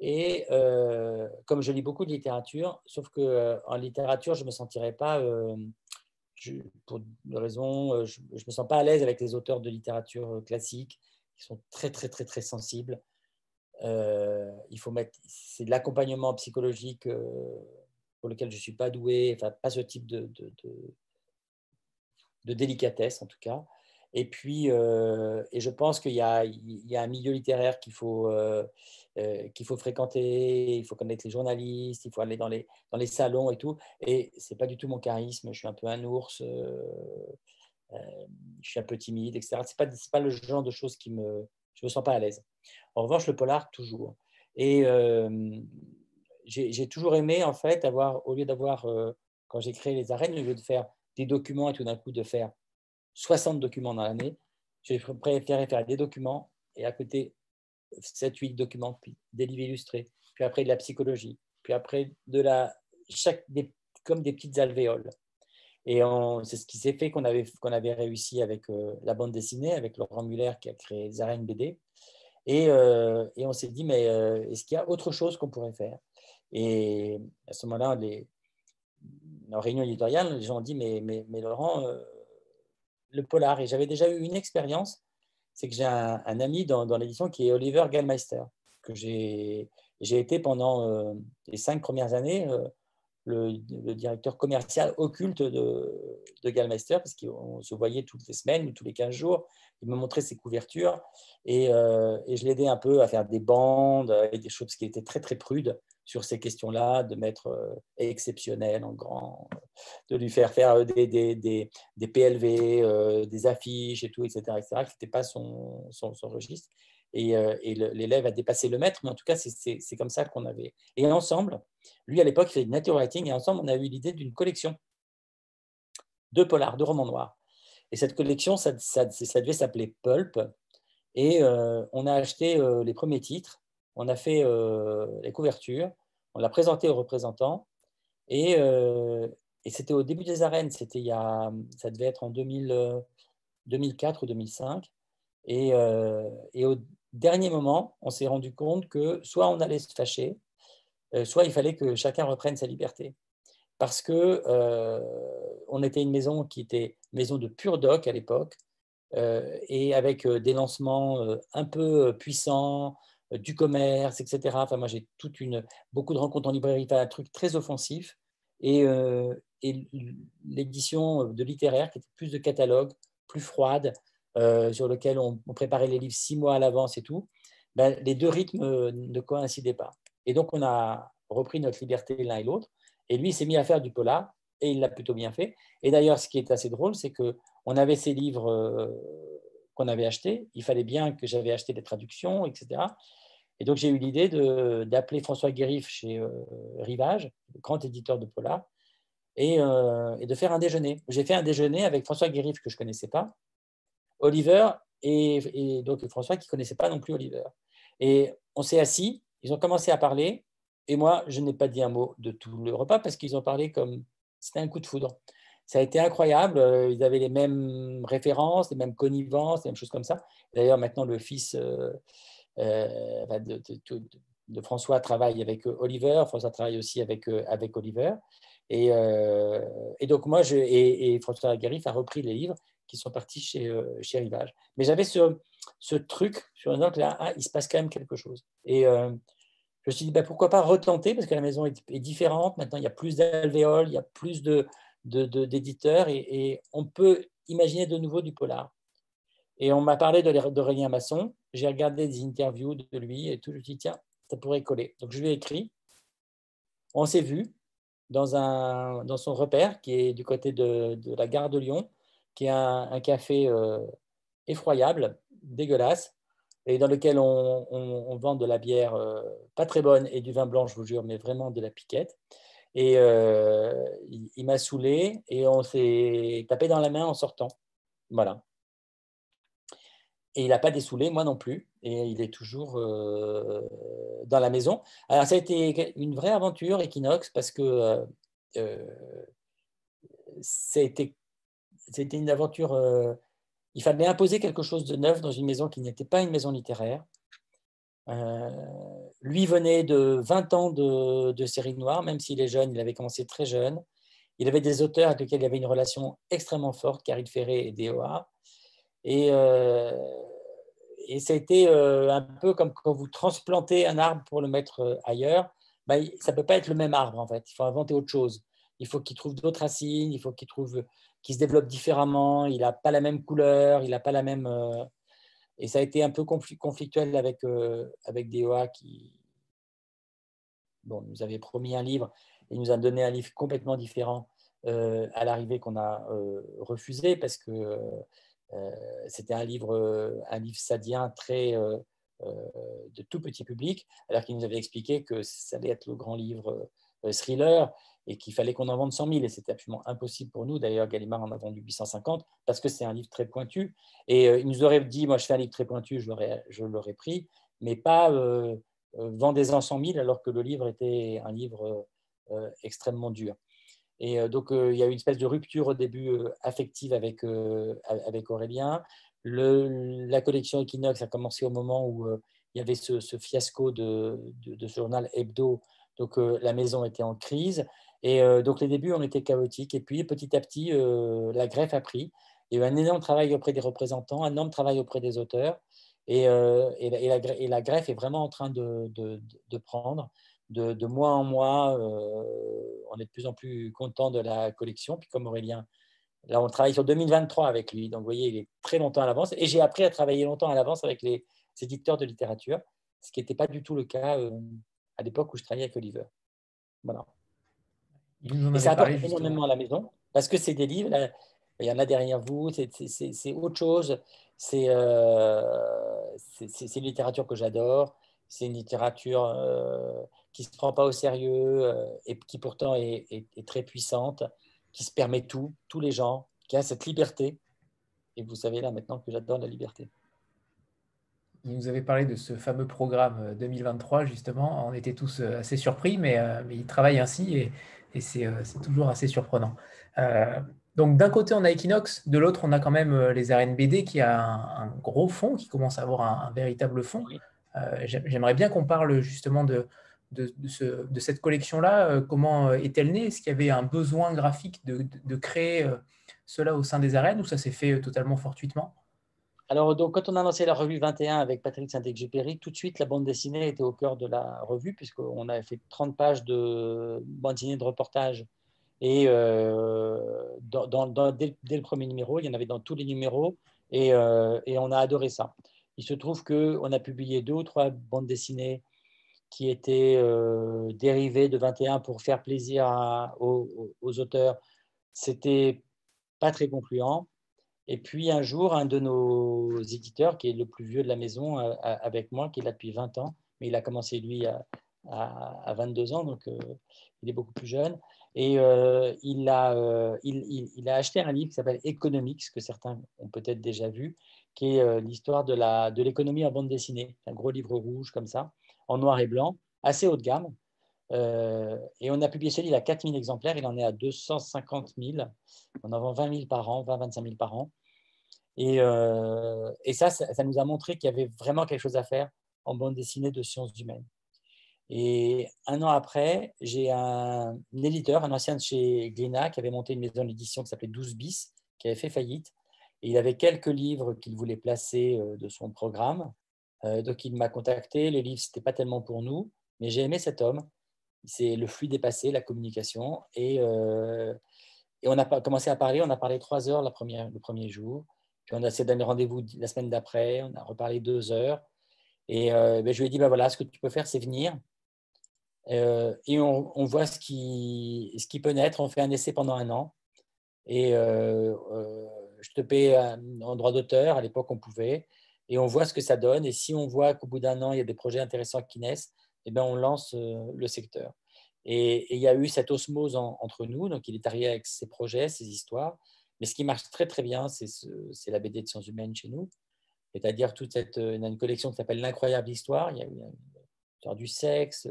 Et euh, comme je lis beaucoup de littérature, sauf que en littérature, je ne me sentirais pas, pour des raisons, je ne me sens pas à l'aise avec les auteurs de littérature classique qui sont très, très, très, très sensibles. il faut mettre, c'est de l'accompagnement psychologique pour lequel je ne suis pas doué, enfin, pas ce type de, de, délicatesse en tout cas. Et puis, euh, et je pense qu'il y, y, a un milieu littéraire qu'il faut, euh, euh, qu'il faut fréquenter, il faut connaître les journalistes, il faut aller dans les, dans les salons et tout. Et ce n'est pas du tout mon charisme, je suis un peu un ours, je suis un peu timide, etc. Ce n'est pas, pas le genre de choses qui me... Je me sens pas à l'aise. En revanche, le polar, toujours. Et j'ai toujours aimé, en fait, avoir, au lieu d'avoir, euh, quand j'ai créé les arènes, au lieu de faire des documents et tout d'un coup de faire 60 documents dans l'année, j'ai préféré faire des documents et à côté 7-8 documents, puis des livres illustrés, puis après de la psychologie, puis après de la, chaque, comme des petites alvéoles. Et c'est ce qui s'est fait qu'on avait, qu'on avait réussi avec euh, la bande dessinée, avec Laurent Muller qui a créé les arènes BD. Euh, et on s'est dit, mais est-ce qu'il y a autre chose qu'on pourrait faire? Et à ce moment-là, les, en réunion éditoriale, les gens ont dit Mais, Laurent, euh, le polar. Et j'avais déjà eu une expérience c'est que j'ai un, ami dans, l'édition qui est Oliver Gallmeister, que j'ai été pendant euh, les cinq premières années. Euh, le, directeur commercial occulte de, de Gallmeister, parce qu'on se voyait toutes les semaines ou tous les 15 jours. Il me montrait ses couvertures et, et je l'aidais un peu à faire des bandes et des choses qui étaient très très prudes sur ces questions-là, de mettre euh, exceptionnel en grand, de lui faire faire des, des, des, des PLV, euh, des affiches et tout, etc., etc., qui n'était pas son, son, registre. Et, euh, et l'élève a dépassé le maître, mais en tout cas, c'est comme ça qu'on avait. Et ensemble, lui à l'époque, il fait du nature writing, et ensemble, on a eu l'idée d'une collection de polars, de romans noirs. Et cette collection, ça, ça, ça devait s'appeler Pulp. Et on a acheté les premiers titres on a fait euh, les couvertures, on l'a présenté aux représentants, et, euh, c'était au début des arènes, c'était il y a, ça devait être en 2000, 2004 ou 2005, et, euh, et, au dernier moment, on s'est rendu compte que soit on allait se fâcher, soit il fallait que chacun reprenne sa liberté. Parce que on était une maison qui était maison de pur doc à l'époque, et avec des lancements un peu puissants, euh, du commerce, etc. Enfin, moi, j'ai toute une, beaucoup de rencontres en librairie, un truc très offensif. Et, euh, et l'édition de littéraire, qui était plus de catalogue, plus froide, euh, sur lequel on, préparait les livres six mois à l'avance et tout, ben, les deux rythmes ne coïncidaient pas. Et donc, on a repris notre liberté l'un et l'autre. Et lui, s'est mis à faire du polar, et il l'a plutôt bien fait. Et d'ailleurs, ce qui est assez drôle, c'est qu'on avait ces livres qu'on avait achetés. Il fallait bien que j'avais acheté des traductions, etc. Et donc, j'ai eu l'idée d'appeler François Guérif chez euh, Rivage, le grand éditeur de Polar, euh, et, de faire un déjeuner. J'ai fait un déjeuner avec François Guérif, que je ne connaissais pas, Oliver, et, donc François qui ne connaissait pas non plus Oliver. Et on s'est assis, ils ont commencé à parler, et moi, je n'ai pas dit un mot de tout le repas parce qu'ils ont parlé comme c'était un coup de foudre. Ça a été incroyable, euh, ils avaient les mêmes références, les mêmes connivences, les mêmes choses comme ça. D'ailleurs, maintenant, le fils euh, de, François travaille avec euh, Oliver, François travaille aussi avec, euh, avec Oliver. Et, donc, moi, et, François Garif a repris les livres qui sont partis chez, chez Rivage. Mais j'avais ce, truc sur un autre, là, ah, il se passe quand même quelque chose. Et je me suis dit, bah, pourquoi pas retenter, parce que la maison est, différente. Maintenant, il y a plus d'alvéoles, il y a plus d'éditeurs, de, de, et, on peut imaginer de nouveau du polar. Et on m'a parlé d'Aurélien Masson. J'ai regardé des interviews de lui et tout. Je me suis dit, tiens, ça pourrait coller. Donc, je lui ai écrit. On s'est vu dans, un, dans son repère qui est du côté de, la gare de Lyon, qui est un, café euh, effroyable, dégueulasse, et dans lequel on, vend de la bière euh, pas très bonne et du vin blanc, je vous jure, mais vraiment de la piquette. Et euh, il, m'a saoulé et on s'est tapé dans la main en sortant. Voilà. Et il n'a pas dessoulé, moi non plus. Et il est toujours euh, dans la maison. Alors, ça a été une vraie aventure, Equinox, parce que euh, c'était une aventure. Il fallait imposer quelque chose de neuf dans une maison qui n'était pas une maison littéraire. Lui venait de 20 ans de, de série noire, même s'il est jeune, il avait commencé très jeune. Il avait des auteurs avec lesquels il avait une relation extrêmement forte, Caril Ferré et D.O.A. Et, euh, et ça a été euh, un peu comme quand vous transplantez un arbre pour le mettre euh, ailleurs. Bah, ça ne peut pas être le même arbre, en fait. Il faut inventer autre chose. Il faut qu'il trouve d'autres racines, il faut qu'il qu'il se développe différemment, il n'a pas la même couleur, il n'a pas la même... Et ça a été un peu conflictuel avec, avec DOA qui bon, nous avait promis un livre et nous a donné un livre complètement différent à l'arrivée qu'on a refusé parce que euh, c'était un livre, euh, un livre sadien très euh, de tout petit public, alors qu'il nous avait expliqué que ça allait être le grand livre thriller et qu'il fallait qu'on en vende 100 000. Et c'était absolument impossible pour nous. D'ailleurs, Gallimard en a vendu 850 parce que c'est un livre très pointu. Et il nous aurait dit, moi, je fais un livre très pointu, je l'aurais pris, mais pas vendez-en 100 000 alors que le livre était un livre extrêmement dur. Et euh, donc, euh, il y a eu une espèce de rupture au début euh, affective avec, avec Aurélien. La collection Equinox a commencé au moment où il y avait ce, fiasco de, ce journal hebdo. Donc, la maison était en crise. Et donc, les débuts ont été chaotiques. Et puis, petit à petit, la greffe a pris. Il y a eu un énorme travail auprès des représentants, un énorme travail auprès des auteurs. Et, et, la, greffe est vraiment en train de, de, de prendre. de, mois en mois, on est de plus en plus content de la collection. Puis comme Aurélien, là, on travaille sur 2023 avec lui. Donc, vous voyez, il est très longtemps à l'avance. Et j'ai appris à travailler longtemps à l'avance avec les éditeurs de littérature, ce qui n'était pas du tout le cas à l'époque où je travaillais avec Oliver. Voilà. Et ça apporte énormément à la maison, parce que c'est des livres, il y en a derrière vous, c'est autre chose. Euh, c'est une littérature que j'adore, c'est une littérature euh, qui ne se prend pas au sérieux euh, et qui pourtant est, est, très puissante, qui se permet tout, tous les gens, qui a cette liberté. Et vous savez là maintenant que j'adore la liberté. Vous nous avez parlé de ce fameux programme 2023, justement. On était tous assez surpris, mais, mais il travaille ainsi et, et c'est toujours assez surprenant. Donc d'un côté, on a Equinox, de l'autre, on a quand même euh, les RNBD qui a un, gros fond, qui commence à avoir un, véritable fond. Euh, j'aimerais bien qu'on parle justement de, de, cette collection-là. Euh, comment est-elle née? Est-ce qu'il y avait un besoin graphique de, créer cela au sein des arènes ou ça s'est fait totalement fortuitement? Alors, donc, quand on a lancé la revue 21 avec Patrick Saint-Exupéry, tout de suite, la bande dessinée était au cœur de la revue, puisqu'on avait fait 30 pages de bande dessinée de reportage et euh, dès, le premier numéro, il y en avait dans tous les numéros, et, euh, on a adoré ça. Il se trouve qu'on a publié deux ou trois bandes dessinées qui étaient euh, dérivées de 21 pour faire plaisir aux, aux, auteurs. C'était pas très concluant. Et puis un jour, un de nos éditeurs, qui est le plus vieux de la maison avec moi, qui est là depuis 20 ans, mais il a commencé lui à, à, 22 ans, donc il est beaucoup plus jeune, et euh, il, a, euh, acheté un livre qui s'appelle Economics, que certains ont peut-être déjà vu, qui est euh, l'histoire de l'économie en bande dessinée. Un gros livre rouge comme ça, en noir et blanc, assez haut de gamme. Et on a publié ce livre à 4000 exemplaires, il en est à 250 000. On en vend 20 000 par an, 20-25 000 par an. Et, et ça, ça, nous a montré qu'il y avait vraiment quelque chose à faire en bande dessinée de sciences humaines. Et un an après, j'ai un, éditeur, un ancien de chez Glénat, qui avait monté une maison d'édition qui s'appelait 12 bis, qui avait fait faillite. Et il avait quelques livres qu'il voulait placer euh, de son programme. Euh, donc il m'a contacté. Les livres, ce n'était pas tellement pour nous, mais j'ai aimé cet homme. C'est le flux dépassé, la communication. Et, euh, et on a commencé à parler. On a parlé trois heures le premier jour. Puis on a essayé d'aller rendez-vous la semaine d'après. On a reparlé deux heures. Et ben, je lui ai dit, ben voilà, ce que tu peux faire, c'est venir. Euh, et on, voit ce qui, ce qui peut naître. On fait un essai pendant un an. Et euh, euh, je te paie en droit d'auteur. À l'époque, on pouvait. Et on voit ce que ça donne. Et si on voit qu'au bout d'un an, il y a des projets intéressants qui naissent, eh bien, on lance le secteur. Et, il y a eu cette osmose entre nous. Donc, il est arrivé avec ses projets, ses histoires. Mais ce qui marche très, très bien, c'est la BD de sciences humaines chez nous. C'est-à-dire toute cette, une collection qui s'appelle L'incroyable histoire. Il y a l'histoire du sexe,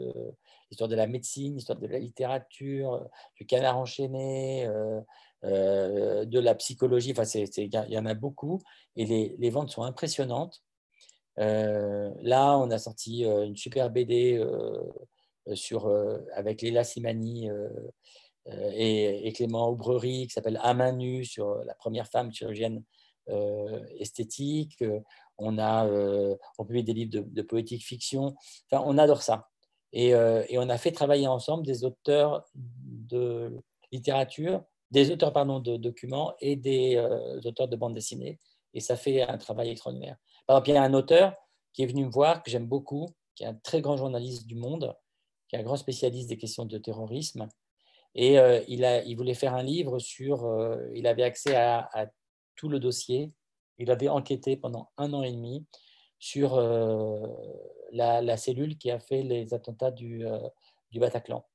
l'histoire de la médecine, l'histoire de la littérature, euh, du canard enchaîné, euh, euh, de la psychologie. Enfin, il y en a beaucoup et les, ventes sont impressionnantes. Là, on a sorti une super BD sur, avec Léla Simani et, Clément Aubrery qui s'appelle À main nue sur la première femme chirurgienne esthétique. On a on publie des livres de, poétique fiction. Enfin, on adore ça. Euh, et, on a fait travailler ensemble des auteurs de littérature, des auteurs pardon, de documents et des euh, auteurs de bande dessinée. Et ça fait un travail extraordinaire. Par exemple, il y a un auteur qui est venu me voir, que j'aime beaucoup, qui est un très grand journaliste du monde, qui est un grand spécialiste des questions de terrorisme. Et euh, il, voulait faire un livre sur... il avait accès à, tout le dossier. Il avait enquêté pendant un an et demi sur la, cellule qui a fait les attentats euh, du Bataclan.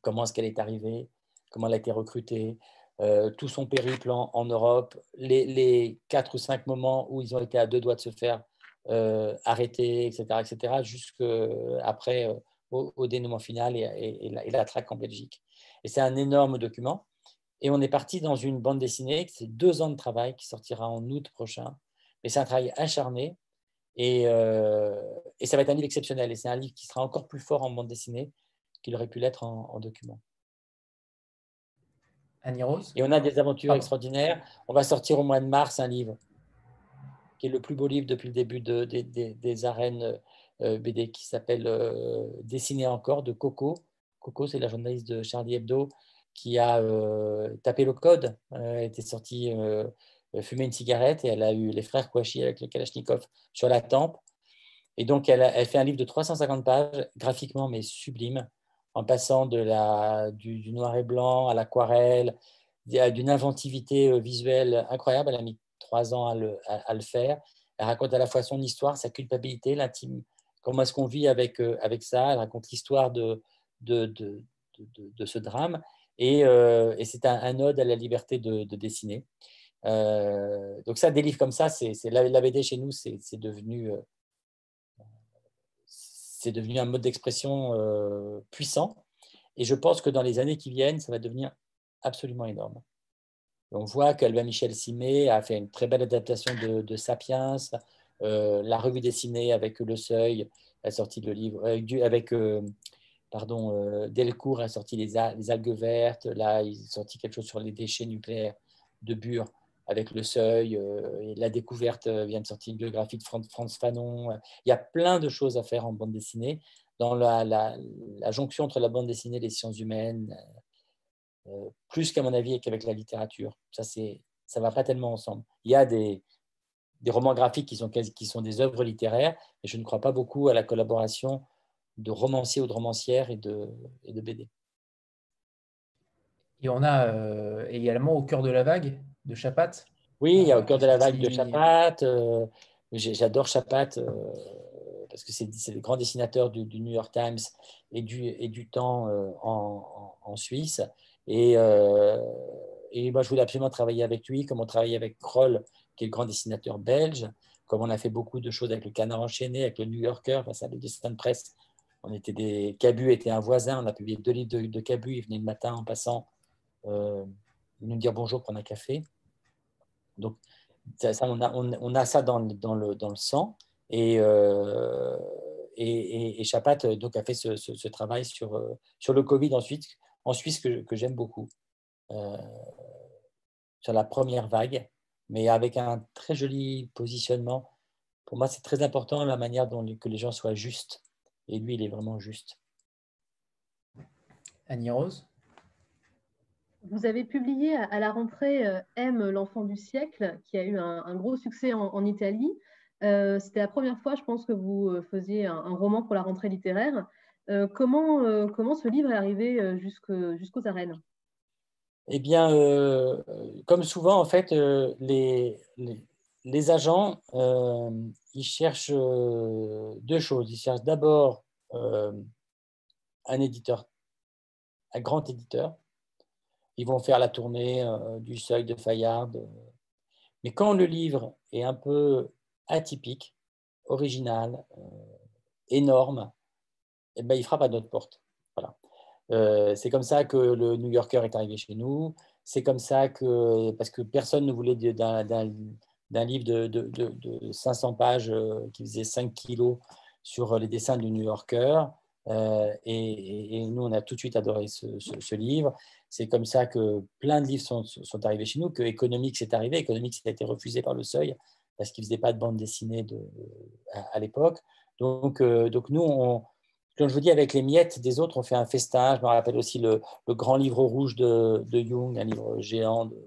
Comment est-ce qu'elle est arrivée? Comment elle a été recrutée? Euh, tout son périple en, Europe, les, quatre ou cinq moments où ils ont été à deux doigts de se faire euh, arrêter, etc., etc., jusqu'après au, au, dénouement final et, la, traque en Belgique. Et c'est un énorme document. Et on est parti dans une bande dessinée, c'est deux ans de travail qui sortira en août prochain. Mais c'est un travail acharné euh, et, ça va être un livre exceptionnel. Et c'est un livre qui sera encore plus fort en bande dessinée qu'il aurait pu l'être en, document. Annie Rose Et on a des aventures extraordinaires. On va sortir au mois de mars un livre qui est le plus beau livre depuis le début des arènes BD qui s'appelle Dessiner encore de Coco. Coco, c'est la journaliste de Charlie Hebdo qui a tapé le code. Elle était sortie fumer une cigarette et elle a eu les frères Kouachi avec le Kalachnikov sur la tempe. Et donc, elle, elle, fait un livre de 350 pages, graphiquement mais sublime, en passant de la, du, noir et blanc à l'aquarelle, d'une inventivité visuelle incroyable. Elle a mis trois ans à le, à, le, faire. Elle raconte à la fois son histoire, sa culpabilité, l'intime, comment est-ce qu'on vit avec, avec ça. Elle raconte l'histoire de, de, de, de, ce drame. Et, et c'est un, un, ode à la liberté de, dessiner. Euh, donc ça, des livres comme ça, c'est la, la, BD chez nous, c'est devenu, euh, c'est devenu un mode d'expression euh, puissant. Et je pense que dans les années qui viennent, ça va devenir absolument énorme. On voit qu'Albin Michel Simé a fait une très belle adaptation de, Sapiens, la revue dessinée avec Le Seuil a sorti le livre avec pardon, Delcourt a sorti les, les, algues vertes. Là, il a sorti quelque chose sur les déchets nucléaires de Bure avec Le Seuil, euh, La Découverte euh, vient de sortir une biographie de Franz Fanon. Il y a plein de choses à faire en bande dessinée. Dans la, jonction entre la bande dessinée et les sciences humaines, euh, plus qu'à mon avis qu'avec la littérature. Ça ne va pas tellement ensemble. Il y a des, des romans graphiques qui sont, qui sont des œuvres littéraires, mais je ne crois pas beaucoup à la collaboration de romanciers ou de romancières et de, et de BD. Et on a également Au cœur de la vague, de Chapat? Oui, il y a Au cœur de la vague de Chapat. Euh, j'adore Chapat euh, parce que c'est le grand dessinateur du, New York Times et du, et du Temps euh, en, en, Suisse. Et, et, moi, je voulais absolument travailler avec lui, comme on travaillait avec Kroll, qui est le grand dessinateur belge, comme on a fait beaucoup de choses avec le Canard enchaîné, avec le New Yorker, face à le dessin de presse. On était des... Cabu était un voisin, on a publié deux livres de, de Cabu, il venait le matin en passant euh, nous dire bonjour, prendre un café. Donc, ça, on, a, on, a, ça dans, dans, le, dans le sang. Et, euh, et, et, Chapat donc, a fait ce, travail sur, euh, sur le Covid ensuite, en Suisse que, que j'aime beaucoup, euh, sur la première vague, mais avec un très joli positionnement. Pour moi, c'est très important la manière dont que les gens soient justes. Et lui, il est vraiment juste. Annie Rose? Vous avez publié à la rentrée euh, M, l'enfant du siècle, qui a eu un, gros succès en, Italie. Euh, c'était la première fois, je pense, que vous euh, faisiez un, roman pour la rentrée littéraire. comment, comment ce livre est arrivé jusqu'aux arènes? Eh bien, comme souvent, en fait, les, les, agents, ils cherchent deux choses. Ils cherchent d'abord un éditeur, un grand éditeur, ils vont faire la tournée euh, du seuil de Fayard. Euh. Mais quand le livre est un peu atypique, original, euh, énorme, eh ben, il frappe à notre porte. Voilà. c'est comme ça que le New Yorker est arrivé chez nous. C'est comme ça que, parce que personne ne voulait d'un livre de, de, 500 pages qui faisait 5 kilos sur les dessins du New Yorker. et, nous, on a tout de suite adoré ce livre. C'est comme ça que plein de livres sont, arrivés chez nous, que Economics est arrivé. Economics a été refusé par le seuil parce qu'il ne faisait pas de bande dessinée de, à, l'époque. Donc, euh, donc nous, on, comme je vous dis, avec les miettes des autres, on fait un festin. Je me rappelle aussi le, grand livre rouge de, de, Jung, un livre géant de,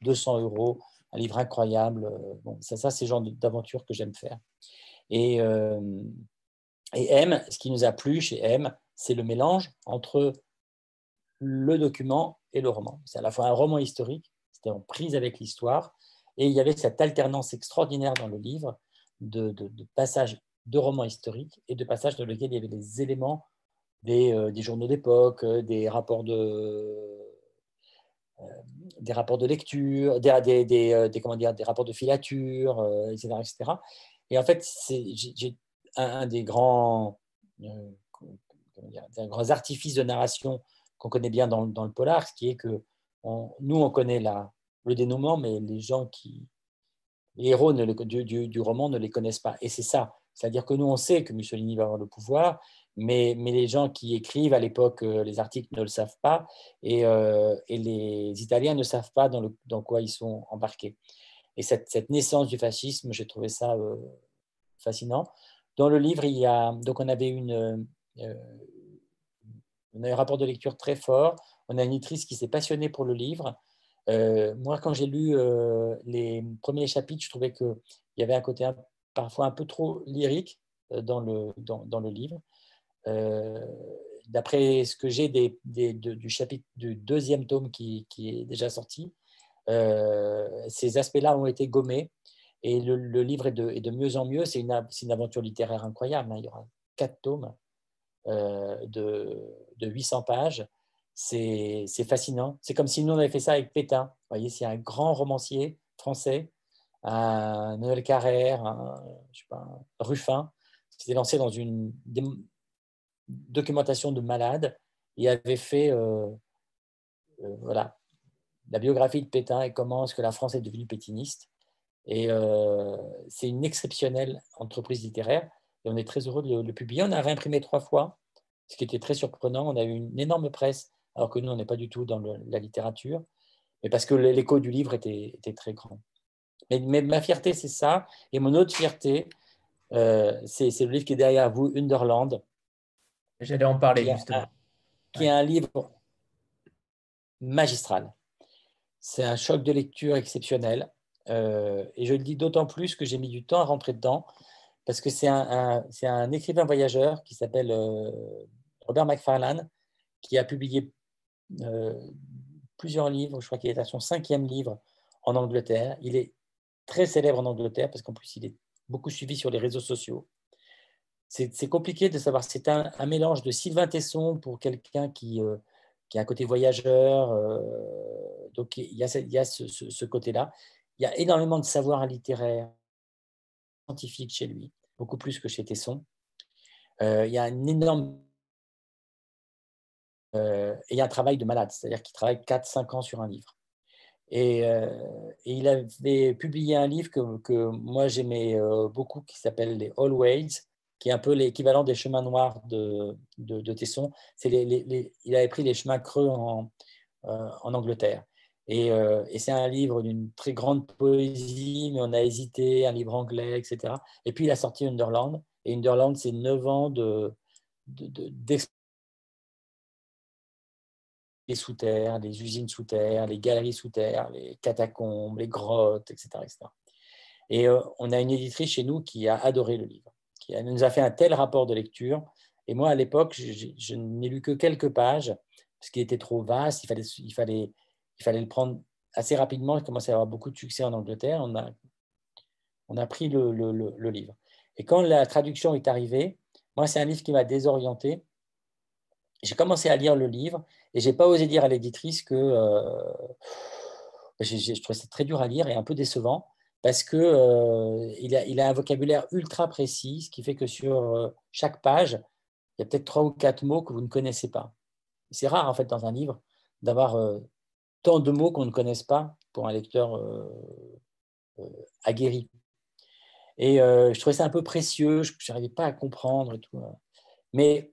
200 euros, un livre incroyable. Bon, ça, ça c'est le genre d'aventure que j'aime faire. Et, euh, et M, ce qui nous a plu chez M, c'est le mélange entre le document et le roman. C'est à la fois un roman historique, c'était en prise avec l'histoire, et il y avait cette alternance extraordinaire dans le livre de, passages de romans historiques et de passages dans lesquels il y avait des éléments des, euh, journaux d'époque, euh, des rapports de, euh, des rapports de lecture, des, des, comment dire, rapports de filature, etc., etc. Et en fait, j'ai un, des grands, des grands artifices de narration qu'on connaît bien dans, le polar, ce qui est que nous, on connaît la, le dénouement, mais les gens qui. Les héros du, roman ne les connaissent pas. Et c'est ça. C'est-à-dire que nous, on sait que Mussolini va avoir le pouvoir, mais, les gens qui écrivent à l'époque euh, les articles ne le savent pas, et, euh, et, les Italiens ne savent pas dans, le, dans quoi ils sont embarqués. Et cette, cette naissance du fascisme, j'ai trouvé ça euh, fascinant. Dans le livre, il y a, donc on avait une, on a un rapport de lecture très fort. On a une éditrice qui s'est passionnée pour le livre. moi, quand j'ai lu les premiers chapitres, je trouvais qu'il y avait un côté parfois un peu trop lyrique dans le, dans, le livre. D'après ce que j'ai des, des, du chapitre du deuxième tome qui, qui est déjà sorti, ces aspects-là ont été gommés et le, livre est de, de, mieux en mieux. C'est une, une, aventure littéraire incroyable. Hein. Il y aura quatre tomes de, de, 800 pages. C'est fascinant. C'est comme si nous on avait fait ça avec Pétain. Vous voyez, c'est un grand romancier français, un Noël Carrère, un, Ruffin, qui s'est lancé dans une documentation de malade et avait fait euh, euh, voilà, la biographie de Pétain et comment est-ce que la France est devenue pétiniste. Et euh, c'est une exceptionnelle entreprise littéraire et on est très heureux de le, publier. On a réimprimé trois fois, ce qui était très surprenant. On a eu une énorme presse, alors que nous, on n'est pas du tout dans la littérature, mais parce que l'écho du livre était, était très grand. Mais, ma fierté, c'est ça. Et mon autre fierté, euh, c'est le livre qui est derrière vous, Underland. J'allais en parler, justement. qui est un livre magistral. C'est un choc de lecture exceptionnel. Euh, et je le dis d'autant plus que j'ai mis du temps à rentrer dedans, parce que c'est un, un, écrivain voyageur qui s'appelle euh, Robert McFarlane, qui a publié plusieurs livres, je crois qu'il est à son cinquième livre en Angleterre. Il est très célèbre en Angleterre parce qu'en plus, il est beaucoup suivi sur les réseaux sociaux. C'est compliqué de savoir. C'est un, mélange de Sylvain Tesson pour quelqu'un qui, euh, qui a un côté voyageur. Euh, donc, il y a, il y a ce, ce, côté-là. Il y a énormément de savoir littéraire, scientifique chez lui, beaucoup plus que chez Tesson. Euh, il y a un énorme. et il y a un travail de malade, c'est-à-dire qu'il travaille 4-5 ans sur un livre. Euh, et, il avait publié un livre que, que moi j'aimais euh, beaucoup qui s'appelle Les Always, qui est un peu l'équivalent des chemins noirs de, de, Tesson. Les, il avait pris les chemins creux en, euh, en Angleterre. Et, et c'est un livre d'une très grande poésie, mais on a hésité, un livre anglais, etc. Et puis il a sorti Underland. Et Underland, c'est 9 ans de, les sous-terres, les usines sous terre, les galeries sous terre, les catacombes, les grottes, etc. Et euh, on a une éditrice chez nous qui a adoré le livre, qui nous a fait un tel rapport de lecture. Et moi, à l'époque, je, n'ai lu que quelques pages, parce qu'il était trop vaste, il, fallait, il fallait le prendre assez rapidement, il commençait à avoir beaucoup de succès en Angleterre. On a, on a pris le, le, livre. Et quand la traduction est arrivée, moi, c'est un livre qui m'a désorienté j'ai commencé à lire le livre et j'ai pas osé dire à l'éditrice que euh, je trouvais ça très dur à lire et un peu décevant parce que euh, il, a, il, a, un vocabulaire ultra précis, ce qui fait que sur euh, chaque page, il y a peut-être trois ou quatre mots que vous ne connaissez pas. C'est rare en fait dans un livre d'avoir tant de mots qu'on ne connaisse pas pour un lecteur aguerri. Et je trouvais ça un peu précieux, je n'arrivais pas à comprendre et tout. Mais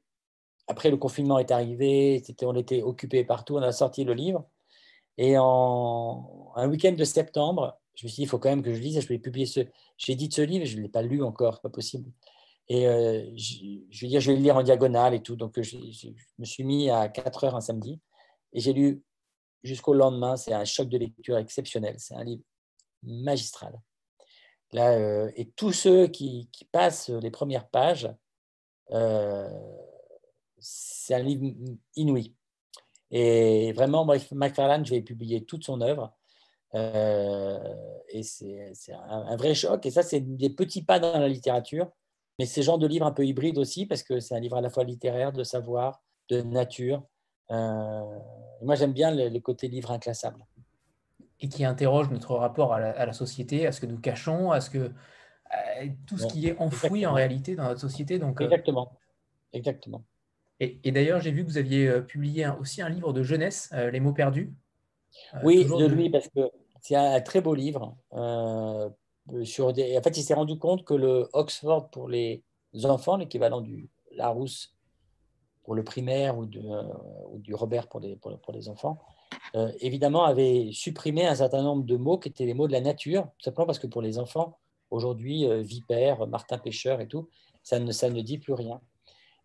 après, le confinement est arrivé, on était occupé partout, on a sorti le livre. Et en un week-end de septembre, je me suis dit, il faut quand même que je lise, je vais publier ce. J'ai dit de ce livre, je ne l'ai pas lu encore, c'est pas possible. Et euh, je, vais dire, je vais le lire en diagonale et tout. Donc, je, me suis mis à 4 heures un samedi et j'ai lu jusqu'au lendemain. C'est un choc de lecture exceptionnel. C'est un livre magistral. Là, euh, et tous ceux qui, passent les premières pages, euh, c'est un livre inouï. Et vraiment, McFarlane, je vais publier toute son œuvre. Euh, et c'est un, vrai choc. Et ça, c'est des petits pas dans la littérature. Mais c'est genre de livre un peu hybride aussi, parce que c'est un livre à la fois littéraire, de savoir, de nature. Euh, moi, j'aime bien le, côté livre inclassable. Et qui interroge notre rapport à la, société, à ce que nous cachons, à ce que tout ce qui est enfoui en réalité dans notre société. Donc, euh, Exactement. Exactement. Et, d'ailleurs, j'ai vu que vous aviez euh, publié aussi un livre de jeunesse, Les mots perdus. Oui, de lui, parce que c'est un, très beau livre. sur des... En fait, il s'est rendu compte que le Oxford pour les enfants, l'équivalent du Larousse pour le primaire ou, du Robert pour les, enfants, évidemment, avait supprimé un certain nombre de mots qui étaient les mots de la nature, tout simplement parce que pour les enfants, aujourd'hui, vipère, martin pêcheur et tout, ça ne, ça ne dit plus rien.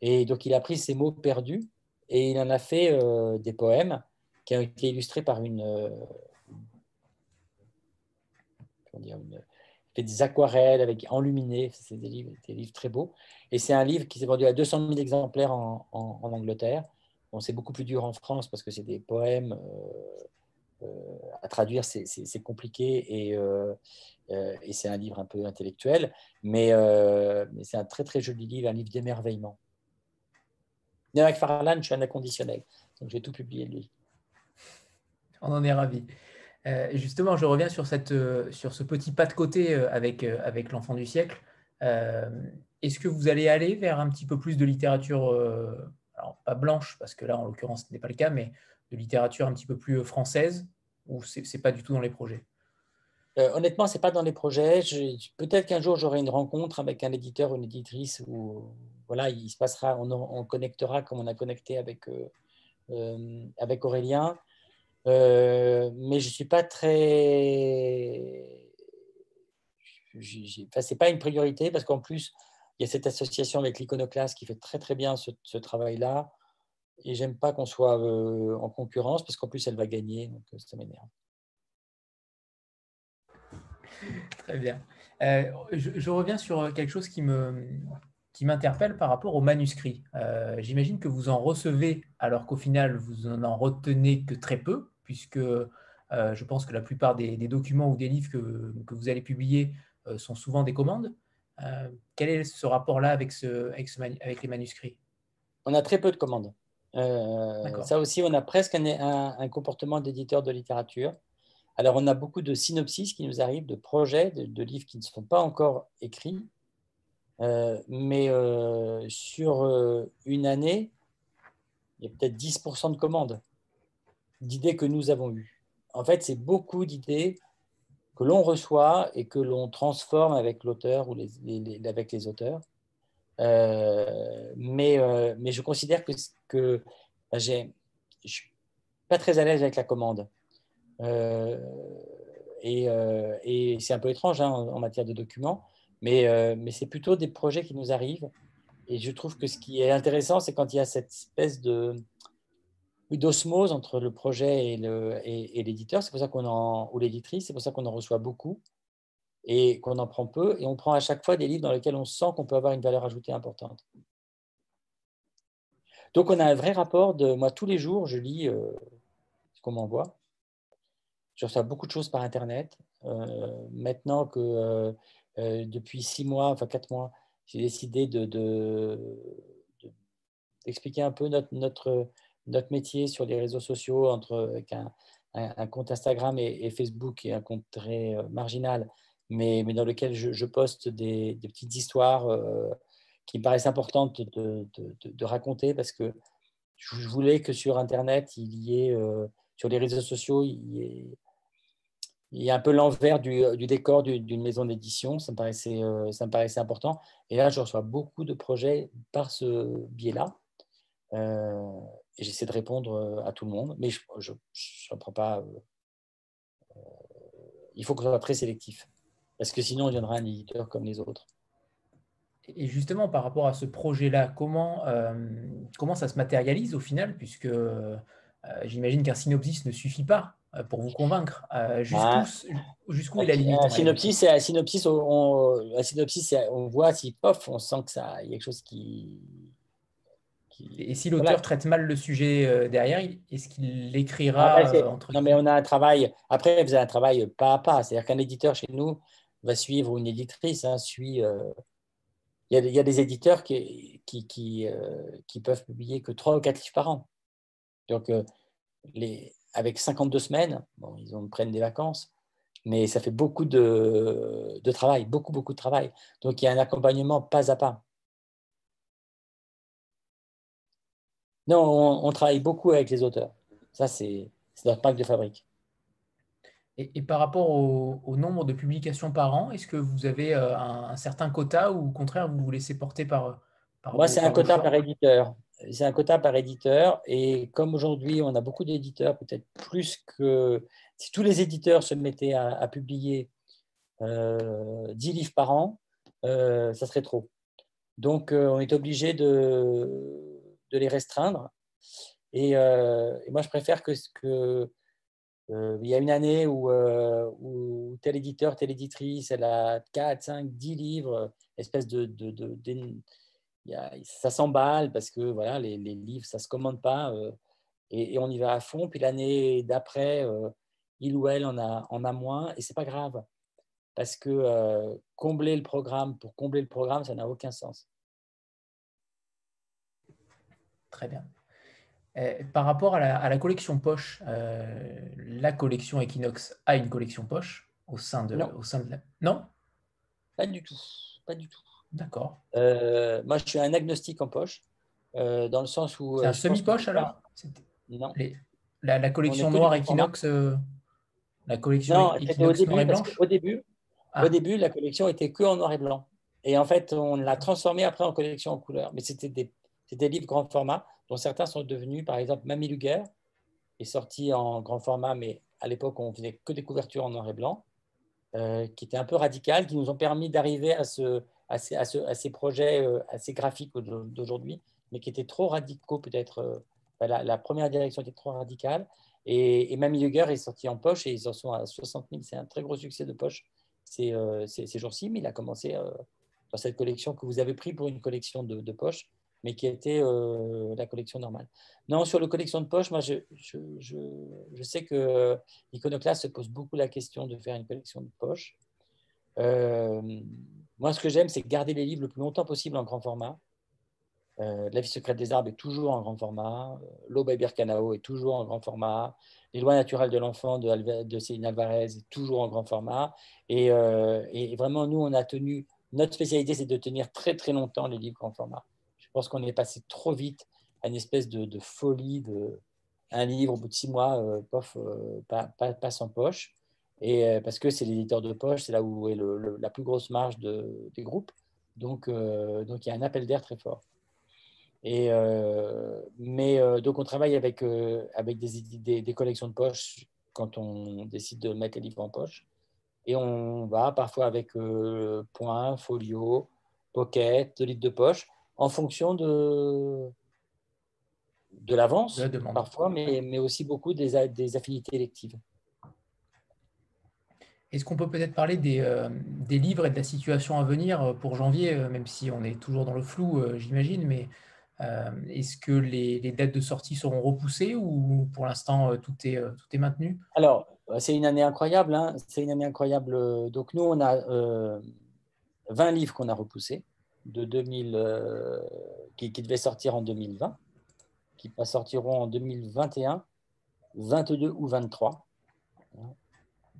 Et donc, il a pris ces mots perdus et il en a fait euh, des poèmes qui ont été illustrés par une, euh, fait des aquarelles avec enluminés. C'est des livres, très beaux. Et c'est un livre qui s'est vendu à 200 000 exemplaires en, Angleterre. Bon, c'est beaucoup plus dur en France parce que c'est des poèmes euh, à traduire, c'est compliqué et, et c'est un livre un peu intellectuel. Mais, mais c'est un très très joli livre, un livre d'émerveillement. Avec Farland, je suis un inconditionnel. Donc, j'ai tout publié de lui. On en est ravis. Euh, justement, je reviens euh, sur ce petit pas de côté euh, avec, l'enfant du siècle. Est-ce que vous allez aller vers un petit peu plus de littérature, alors pas blanche, parce que là, en l'occurrence, ce n'est pas le cas, mais de littérature un petit peu plus française, ou ce n'est pas du tout dans les projets? Honnêtement, ce n'est pas dans les projets. Peut-être qu'un jour, j'aurai une rencontre avec un éditeur ou une éditrice où voilà, il se passera, on, connectera comme on a connecté avec Aurélien. Euh, mais je ne suis pas très. Enfin, ce n'est pas une priorité parce qu'en plus, il y a cette association avec l'Iconoclaste qui fait très très bien ce, travail-là. Et j'aime pas qu'on soit euh, en concurrence parce qu'en plus, elle va gagner. Donc, euh, ça m'énerve. Très bien. je, reviens sur quelque chose qui me, qui m'interpelle par rapport au manuscrit. J'imagine que vous en recevez alors qu'au final, vous n'en retenez que très peu puisque euh, je pense que la plupart des, documents ou des livres que, vous allez publier euh, sont souvent des commandes. Euh, quel est ce rapport-là avec, ce, avec, les manuscrits? On a très peu de commandes. ça aussi, on a presque un, comportement d'éditeur de littérature. Alors, on a beaucoup de synopsis qui nous arrivent, de projets, de, livres qui ne sont pas encore écrits. mais sur une année, il y a peut-être 10% de commandes d'idées que nous avons eues. En fait, c'est beaucoup d'idées que l'on reçoit et que l'on transforme avec l'auteur ou avec les auteurs. Euh, mais, euh, mais je considère que, que bah, je ne suis pas très à l'aise avec la commande. Euh, et, c'est un peu étrange hein, en, matière de documents, mais, mais c'est plutôt des projets qui nous arrivent. Et je trouve que ce qui est intéressant, c'est quand il y a cette espèce de, d'osmose entre le projet et l'éditeur, c'est pour ça qu'on en, ou l'éditrice, c'est pour ça qu'on en reçoit beaucoup et qu'on en prend peu, et on prend à chaque fois des livres dans lesquels on sent qu'on peut avoir une valeur ajoutée importante. Donc on a un vrai rapport de, moi tous les jours, je lis euh, ce qu'on m'envoie. Je reçois beaucoup de choses par Internet. Euh, maintenant que euh, depuis six mois, enfin quatre mois, j'ai décidé de, d'expliquer un peu notre, notre notre métier sur les réseaux sociaux, entre, avec un, un, compte Instagram et, Facebook et un compte très euh, marginal, mais, mais dans lequel je, poste des, petites histoires euh, qui me paraissent importantes de, raconter parce que je voulais que sur Internet, il y ait, euh, sur les réseaux sociaux, il y ait, a un peu l'envers du, décor d'une maison d'édition, ça, me paraissait, important. Et là, je reçois beaucoup de projets par ce biais-là. Euh, et j'essaie de répondre euh, à tout le monde, mais je ne prends pas. Euh, il faut qu'on soit très sélectif, parce que sinon, il y aura un éditeur comme les autres. Et justement, par rapport à ce projet-là, comment, comment ça se matérialise au final Puisque j'imagine qu'un synopsis ne suffit pas pour vous convaincre. Jusqu'où est la limite Un synopsis, un synopsis, on, un synopsis, on voit si, pof, on sent qu'il y a quelque chose qui, et si l'auteur traite mal le sujet euh, derrière, est-ce qu'il l'écrira ah, euh, Non, mais on a un travail. Après, vous avez un travail pas à pas. C'est-à-dire qu'un éditeur chez nous va suivre, ou une éditrice hein, suit. Euh, il, y a, des éditeurs qui, qui, qui, peuvent publier que 3 ou 4 livres par an. Donc, les, avec 52 semaines, bon, ils ont, prennent des vacances, mais ça fait beaucoup de, de travail, beaucoup, beaucoup de travail. Donc, il y a un accompagnement pas à pas. Non, on, travaille beaucoup avec les auteurs. Ça, c'est notre marque de fabrique. Et, par rapport au, nombre de publications par an, est-ce que vous avez euh, un, certain quota ou au contraire, vous vous laissez porter par... par Moi, c'est un quota par éditeur. C'est un quota par éditeur. Et comme aujourd'hui, on a beaucoup d'éditeurs, peut-être plus que... Si tous les éditeurs se mettaient à, publier euh, 10 livres par an, euh, ça serait trop. Donc, on est obligé de, de, les restreindre. Et, et, moi, je préfère que, que il y a une année où, où, tel éditeur, telle éditrice, elle a 4, 5, 10 livres, espèce de, ça s'emballe parce que voilà, les, livres, ça ne se commande pas et, on y va à fond. Puis l'année d'après, il ou elle en a, en a moins et c'est pas grave parce que combler le programme pour combler le programme, ça n'a aucun sens. Très bien. par rapport à la, collection poche, la collection Equinox a une collection poche au sein de, non. Au sein de la... Non? Pas du tout. Pas du tout. D'accord. moi, je suis un agnostique en poche, dans le sens où. C'est un semi-poche alors? Non. La, collection noire Equinox, la collection non, Equinox au début, au début, ah. au début, la collection était que en noir et blanc. Et en fait, on l'a transformée après en collection en couleur. Mais c'était des, des, livres grand format, dont certains sont devenus, par exemple, Mamie Luger est sorti en grand format, mais à l'époque, on faisait que des couvertures en noir et blanc, euh, qui étaient un peu radicales, qui nous ont permis d'arriver à, ce, à, ces, à, ces, projets euh, assez graphiques d'aujourd'hui, mais qui étaient trop radicaux peut-être. Euh, la, première direction était trop radicale. Et, et Mamie Luger est sorti en poche et ils en sont à 60 000. C'est un très gros succès de poche ces, ces, jours-ci, mais il a commencé dans cette collection que vous avez pris pour une collection de, de poche, mais qui était la collection normale. Non, sur la collection de poche, moi, je, je, je, sais que Iconoclast se pose beaucoup la question de faire une collection de poche. moi, ce que j'aime, c'est garder les livres le plus longtemps possible en grand format. la vie secrète des arbres est toujours en grand format. L'Aube et Birkanao est toujours en grand format. Les lois naturelles de l'enfant de, de Céline Alvarez est toujours en grand format. Et, et, vraiment, nous, on a tenu. Notre spécialité, c'est de tenir très, très longtemps les livres grand format. Pense qu'on est passé trop vite à une espèce de, folie de un livre au bout de six mois, euh, pof, euh, pas, pas, sans poche. Et euh, parce que c'est l'éditeur de poche, c'est là où est la plus grosse marge de, des groupes. Donc, donc il y a un appel d'air très fort. Et, mais donc on travaille avec, avec des, des, collections de poche quand on décide de mettre les livres en poche. Et on va parfois avec Point, Folio, Pocket, de livres de poche en fonction de, de l'avance, parfois, mais, mais, aussi beaucoup des, des affinités électives. Est-ce qu'on peut peut-être parler des, euh, des, livres et de la situation à venir euh, pour janvier, euh, même si on est toujours dans le flou, j'imagine, mais est-ce que les, les, dates de sortie seront repoussées ou pour l'instant tout est, tout est maintenu? Alors, c'est une année incroyable. Hein c'est une année incroyable. Donc, nous, on a 20 livres qu'on a repoussés de 2000, euh, qui, qui, devaient sortir en 2020, qui sortiront en 2021, 22 ou 23.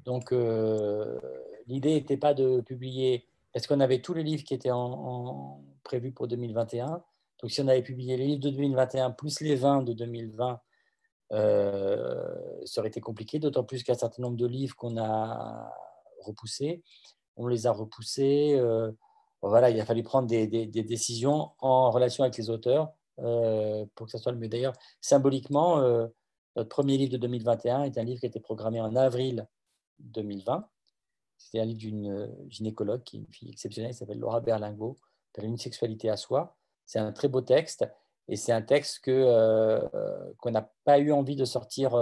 Donc, euh, l'idée n'était pas de publier, parce qu'on avait tous les livres qui étaient en, prévus pour 2021. Donc, si on avait publié les livres de 2021 plus les 20 de 2020, euh, ça aurait été compliqué, d'autant plus qu'un certain nombre de livres qu'on a repoussés, on les a repoussés. Euh, voilà, il a fallu prendre des, décisions en relation avec les auteurs euh, pour que ça soit le mieux. D'ailleurs, symboliquement, euh, notre premier livre de 2021 est un livre qui a été programmé en avril 2020. C'est un livre d'une euh, gynécologue, qui est une fille exceptionnelle, qui s'appelle Laura Berlingo, s'appelle Une sexualité à soi. C'est un très beau texte et c'est un texte que, qu'on n'a pas eu envie de sortir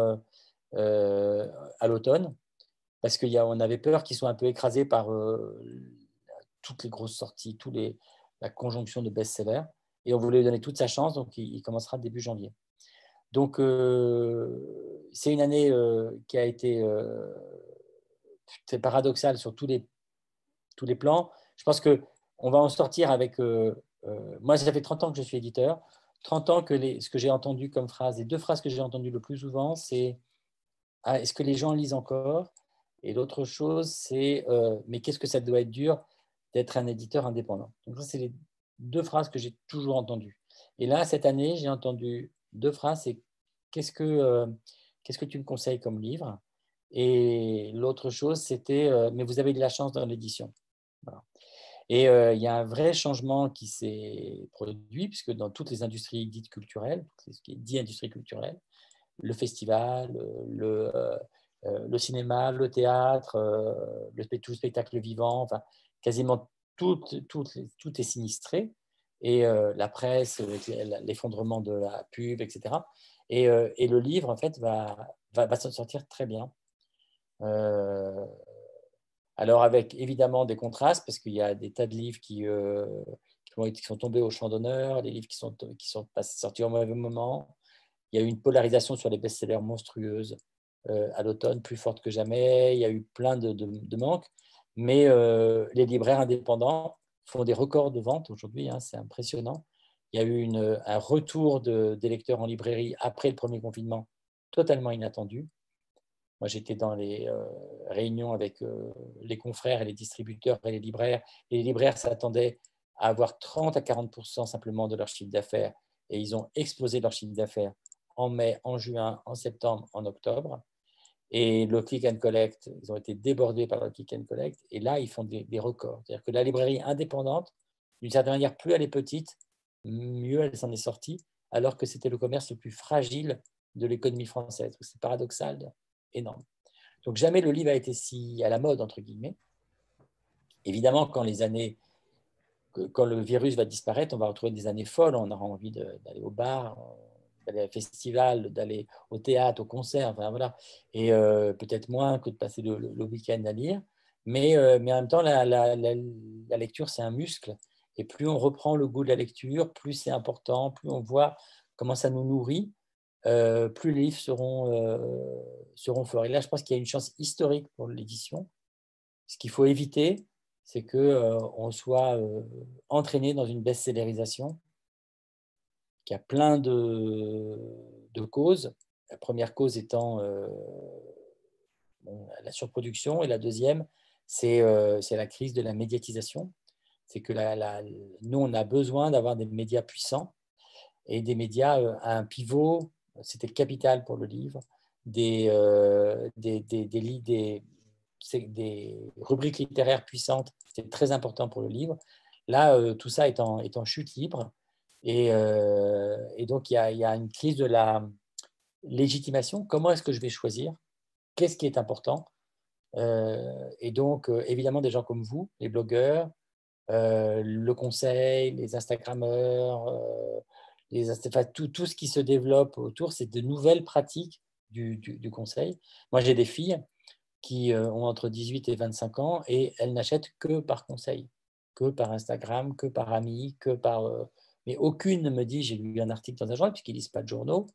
à l'automne parce qu'on avait peur qu'il soit un peu écrasé par toutes les grosses sorties, tous les, la conjonction de best-sellers. Et on voulait lui donner toute sa chance, donc il, commencera début janvier. Donc, euh, c'est une année euh, qui a été euh, paradoxale sur tous les, tous les plans. Je pense qu'on va en sortir avec... moi, ça fait 30 ans que je suis éditeur. 30 ans que les, ce que j'ai entendu comme phrase, les deux phrases que j'ai entendues le plus souvent, c'est ah, est-ce que les gens lisent encore? Et l'autre chose, c'est mais qu'est-ce que ça doit être dur? D'être un éditeur indépendant. Donc, ça, c'est les deux phrases que j'ai toujours entendues. Et là, cette année, j'ai entendu deux phrases c'est qu'est-ce que, euh, qu'est-ce que tu me conseilles comme livre? Et l'autre chose, c'était euh, mais vous avez de la chance dans l'édition. Et euh, il y a un vrai changement qui s'est produit, puisque dans toutes les industries dites culturelles, ce qui est dit industrie culturelle, le festival, le, cinéma, le théâtre, le, tout spectacle vivant, enfin, quasiment tout, tout, tout est sinistré. et la presse, l'effondrement de la pub, etc. Et, le livre, en fait, va, va, va s'en sortir très bien. alors, avec évidemment des contrastes, parce qu'il y a des tas de livres qui, qui, sont tombés au champ d'honneur, des livres qui sont, qui sont sortis au mauvais moment. Il y a eu une polarisation sur les best-sellers monstrueuses euh, à l'automne, plus forte que jamais. Il y a eu plein de, de, manques. Mais euh, les libraires indépendants font des records de vente aujourd'hui, hein, c'est impressionnant. Il y a eu un retour de, des lecteurs en librairie après le premier confinement, totalement inattendu. Moi, j'étais dans les euh, réunions avec les confrères et les distributeurs et les libraires. Et les libraires s'attendaient à avoir 30 à 40 simplement de leur chiffre d'affaires. Et ils ont explosé leur chiffre d'affaires en mai, en juin, en septembre, en octobre. Et le click and collect, ils ont été débordés par le click and collect. Et là, ils font des, records. C'est-à-dire que la librairie indépendante, d'une certaine manière, plus elle est petite, mieux elle s'en est sortie, alors que c'était le commerce le plus fragile de l'économie française. C'est paradoxal, énorme. Donc jamais le livre a été si à la mode, entre guillemets. Évidemment, quand les années quand le virus va disparaître, on va retrouver des années folles, on aura envie d'aller au bar, d'aller au festival, d'aller au théâtre, au concert, enfin voilà, et euh, peut-être moins que de passer le, week-end à lire. Mais, euh, mais en même temps, la, la, la, lecture, c'est un muscle. Et plus on reprend le goût de la lecture, plus c'est important, plus on voit comment ça nous nourrit, euh, plus les livres seront, seront forts. Et là, je pense qu'il y a une chance historique pour l'édition. Ce qu'il faut éviter, c'est qu'on euh, soit entraîné dans une best-sellerisation qui a plein de, causes. La première cause étant euh, la surproduction et la deuxième, c'est la crise de la médiatisation. C'est que nous, on a besoin d'avoir des médias puissants et des médias à un pivot, c'était capital pour le livre, des, rubriques littéraires puissantes, c'est très important pour le livre. Là, euh, tout ça est en, chute libre. Et, euh, et donc, il y, a, une crise de la légitimation. Comment est-ce que je vais choisir? Qu'est-ce qui est important? Euh, Et donc, évidemment, des gens comme vous, les blogueurs, le conseil, les Instagrammeurs, tout, ce qui se développe autour, c'est de nouvelles pratiques du, conseil. Moi, j'ai des filles qui euh, ont entre 18 et 25 ans et elles n'achètent que par conseil, que par Instagram, que par amis, que par... Euh, mais aucune ne me dit, j'ai lu un article dans un journal, puisqu'ils ne lisent pas de journaux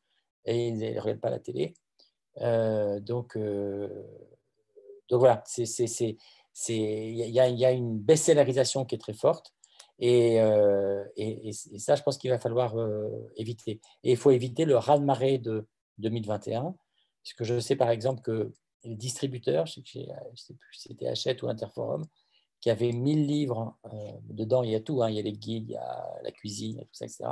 et ils ne regardent pas la télé. Euh, donc, donc voilà, il y, a, une baisse-salarisation qui est très forte. Et, et, ça, je pense qu'il va falloir éviter. Et il faut éviter le raz-de-marée de 2021, puisque je sais par exemple que les distributeurs, je ne sais si c'était Hachette ou Interforum, qui avaient 1000 livres. Euh, dedans, il y a tout, hein, il y a les guides, il y a la cuisine, il y a tout ça, etc.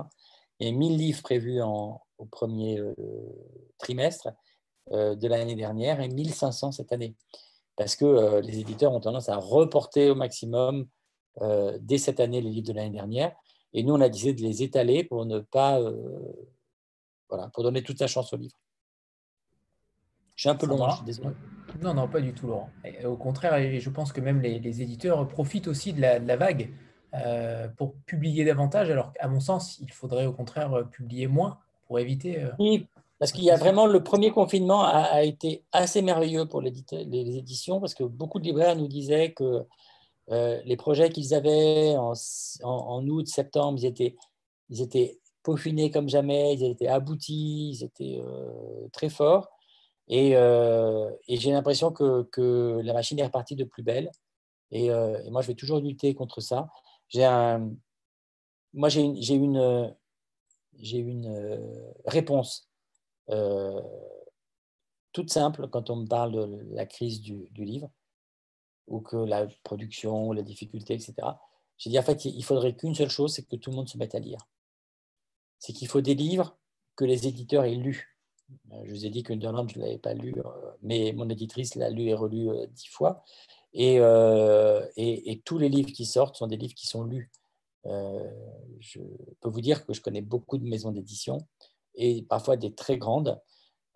Il y a 1000 livres prévus en, au premier euh, trimestre euh, de l'année dernière et 1500 cette année. Parce que les éditeurs ont tendance à reporter au maximum dès cette année les livres de l'année dernière. Et nous, on a décidé de les étaler pour ne pas. voilà, pour donner toute sa chance aux livres. Je suis un peu long, je suis désolé. Non, non, pas du tout, Laurent. au contraire, je pense que même les, éditeurs profitent aussi de la, vague euh, pour publier davantage, alors qu'à mon sens, il faudrait au contraire euh, publier moins pour éviter. Euh, oui, parce qu'il y a vraiment le premier confinement a, été assez merveilleux pour les, éditions, parce que beaucoup de libraires nous disaient que les projets qu'ils avaient en, août, septembre, ils étaient, ils étaient peaufinés comme jamais, ils étaient aboutis, ils étaient très forts. Euh, et, j'ai l'impression que, la machine est repartie de plus belle. Euh, et, moi, je vais toujours lutter contre ça. J'ai moi, j'ai une, une, euh, réponse toute simple quand on me parle de la crise du, livre ou que la production, la difficulté, etc. J'ai dit en fait, il faudrait qu'une seule chose, c'est que tout le monde se mette à lire. C'est qu'il faut des livres que les éditeurs aient lus euh, je vous ai dit que Underland, je ne l'avais pas lu, euh, mais mon éditrice l'a lu et relu euh, dix fois. Et, tous les livres qui sortent sont des livres qui sont lus. je peux vous dire que je connais beaucoup de maisons d'édition et parfois des très grandes,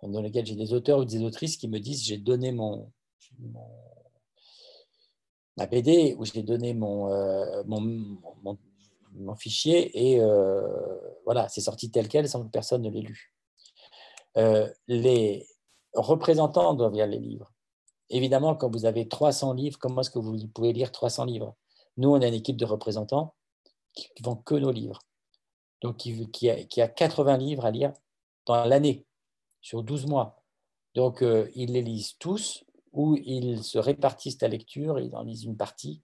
dans lesquelles j'ai des auteurs ou des autrices qui me disent j'ai donné mon, ma BD ou j'ai donné mon, mon fichier et voilà, c'est sorti tel quel sans que personne ne l'ait lu. Les représentants doivent lire les livres. Évidemment, quand vous avez 300 livres, comment est-ce que vous pouvez lire 300 livres? Nous, on a une équipe de représentants qui ne vend que nos livres. Donc, qui, a, qui, a, 80 livres à lire dans l'année, sur 12 mois. Donc, euh, ils les lisent tous, ou ils se répartissent la lecture, ils en lisent une partie,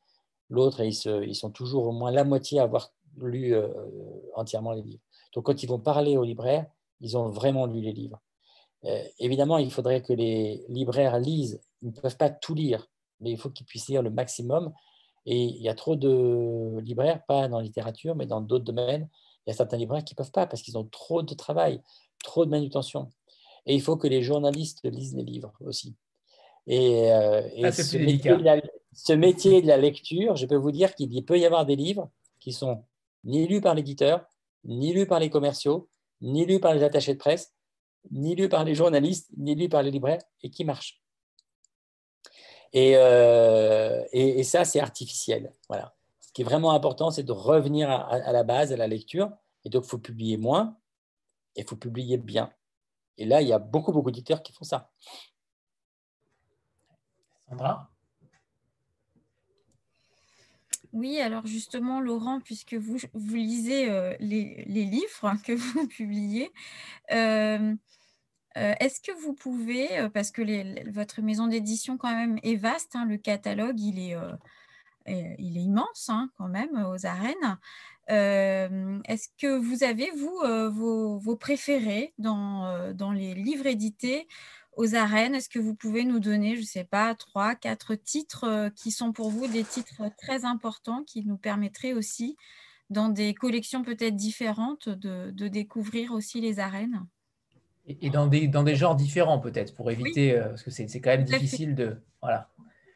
l'autre, ils, ils, sont toujours au moins la moitié à avoir lu euh, entièrement les livres. Donc, quand ils vont parler aux libraires, ils ont vraiment lu les livres. Euh, évidemment, il faudrait que les libraires lisent. Ils ne peuvent pas tout lire, mais il faut qu'ils puissent lire le maximum. Et il y a trop de libraires, pas dans la littérature, mais dans d'autres domaines. Il y a certains libraires qui ne peuvent pas parce qu'ils ont trop de travail, trop de manutention. Et il faut que les journalistes lisent les livres aussi. Et, euh, ce, métier la, ce, métier de la, lecture, je peux vous dire qu'il peut y avoir des livres qui sont ni lus par l'éditeur, ni lus par les commerciaux, ni lus par les attachés de presse, ni lu par les journalistes, ni lu par les libraires, et qui marche. Euh, et, et, ça, c'est artificiel. Voilà. Ce qui est vraiment important, c'est de revenir à, la base, à la lecture. Et donc, il faut publier moins et il faut publier bien. Et là, il y a beaucoup, beaucoup d'éditeurs qui font ça. Sandra? Oui, alors justement, Laurent, puisque vous, vous lisez euh, les, livres que vous [LAUGHS] publiez, euh, euh, est-ce que vous pouvez, parce que votre maison d'édition quand même est vaste, hein, le catalogue il est, est immense hein, quand même aux arènes, est-ce que vous avez, vous, vos, préférés dans, les livres édités aux arènes? Est-ce que vous pouvez nous donner, je ne sais pas, trois, quatre titres euh, qui sont pour vous des titres très importants qui nous permettraient aussi, dans des collections peut-être différentes, de, découvrir aussi les arènes? Et, dans, des, dans des genres différents peut-être, pour éviter, euh, parce que c'est quand même difficile de... Voilà.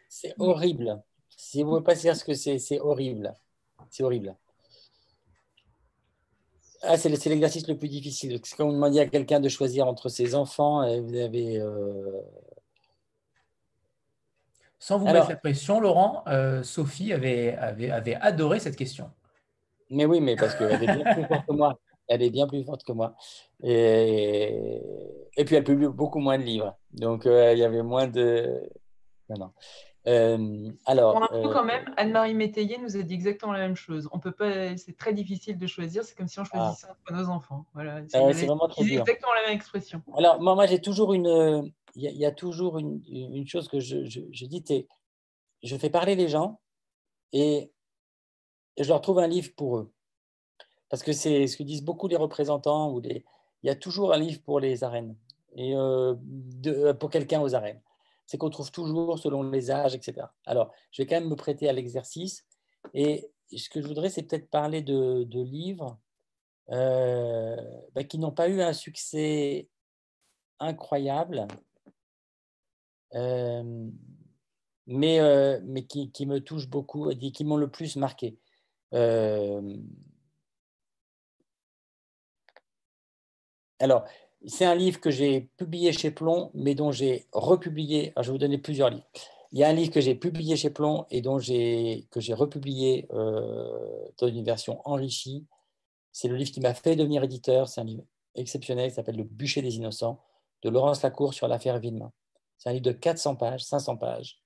C'est horrible. Si vous ne pouvez pas dire ce que c'est, c'est horrible. C'est horrible. Ah, c'est l'exercice le plus difficile. Quand vous demandez à quelqu'un de choisir entre ses enfants, et vous avez. Euh, Sans vous mettre la pression, Laurent, euh, Sophie avait, avait, avait, adoré cette question. Mais oui, mais parce qu'elle est bien plus forte que moi. Elle est bien plus forte que moi. Et, et puis, elle publie beaucoup moins de livres. Donc, euh, il y avait moins de. Non, non. Euh, alors, Pour quand euh, même, Anne-Marie Métayer nous a dit exactement la même chose. On peut pas, c'est très difficile de choisir. C'est comme si on choisissait ah. entre nos enfants. Voilà. C'est ah vraiment exactement la même expression. Alors, moi, moi j'ai toujours une, il y, a toujours une, une chose que je, je, je dis, je fais parler les gens et je leur trouve un livre pour eux. Parce que c'est ce que disent beaucoup les représentants ou les, il y a toujours un livre pour les arènes et euh, de, pour quelqu'un aux arènes c'est qu'on trouve toujours selon les âges, etc. Alors, je vais quand même me prêter à l'exercice. Et ce que je voudrais, c'est peut-être parler de, livres euh, bah, qui n'ont pas eu un succès incroyable, euh, mais, euh, mais qui, qui, me touchent beaucoup et qui m'ont le plus marqué. Alors, c'est un livre que j'ai publié chez Plomb, mais dont j'ai republié. je vais vous donner plusieurs livres. Il y a un livre que j'ai publié chez Plomb et dont j'ai, que j'ai republié euh, dans une version enrichie. C'est le livre qui m'a fait devenir éditeur. C'est un livre exceptionnel qui s'appelle Le bûcher des innocents de Laurence Lacour sur l'affaire Villemain. C'est un livre de 400 pages, 500 pages.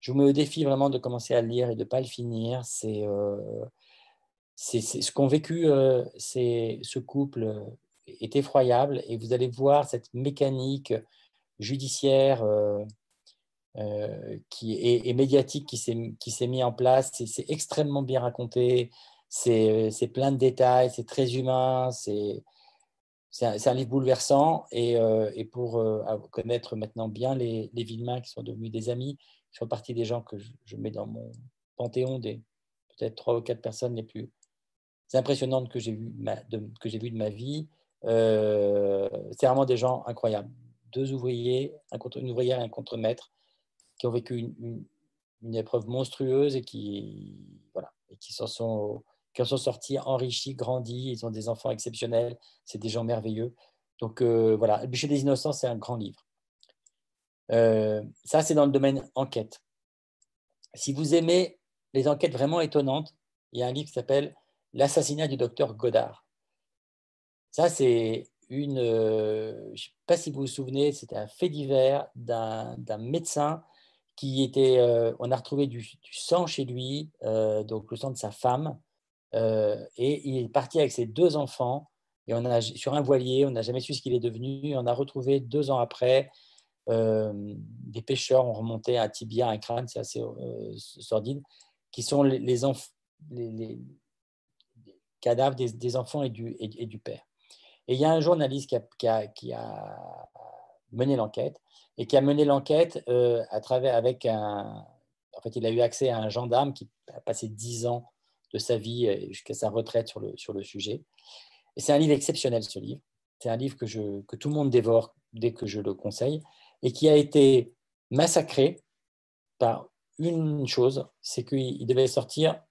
Je me défie vraiment de commencer à le lire et de ne pas le finir. C'est, euh, c'est, ce qu'ont vécu euh, ce couple est effroyable et vous allez voir cette mécanique judiciaire euh, euh, qui est, et médiatique qui s'est mise en place. C'est extrêmement bien raconté, c'est plein de détails, c'est très humain, c'est un, un, livre bouleversant. Et, euh, et pour connaître maintenant bien les, les Villemains qui sont devenus des amis, qui font partie des gens que je, mets dans mon panthéon des peut-être trois ou quatre personnes les plus impressionnantes que j'ai vues vu de ma vie. Euh, c'est vraiment des gens incroyables. Deux ouvriers, une ouvrière et un contre-maître, qui ont vécu une, épreuve monstrueuse et qui, voilà, et qui en sont sortis enrichis, grandis. Ils ont des enfants exceptionnels. C'est des gens merveilleux. Donc euh, voilà, Le bûcher des innocents, c'est un grand livre. Euh, ça, c'est dans le domaine enquête. Si vous aimez les enquêtes vraiment étonnantes, il y a un livre qui s'appelle l'assassinat du docteur Godard. Ça, c'est une. Euh, je ne sais pas si vous vous souvenez, c'était un fait divers d'un médecin qui était. Euh, on a retrouvé du, sang chez lui, euh, donc le sang de sa femme, et il est parti avec ses deux enfants. Et on a sur un voilier, on n'a jamais su ce qu'il est devenu. On a retrouvé deux ans après des pêcheurs ont remonté un tibia, un crâne, c'est assez sordide, qui sont les, cadavres des, enfants et du, et, du père. Et il y a un journaliste qui a, mené l'enquête et qui a mené l'enquête euh, à travers avec un. En fait, il a eu accès à un gendarme qui a passé dix ans de sa vie euh, jusqu'à sa retraite sur le, sur le sujet. Et c'est un livre exceptionnel, ce livre. C'est un livre que, je, que tout le monde dévore dès que je le conseille et qui a été massacré par une chose, c'est qu'il devait sortir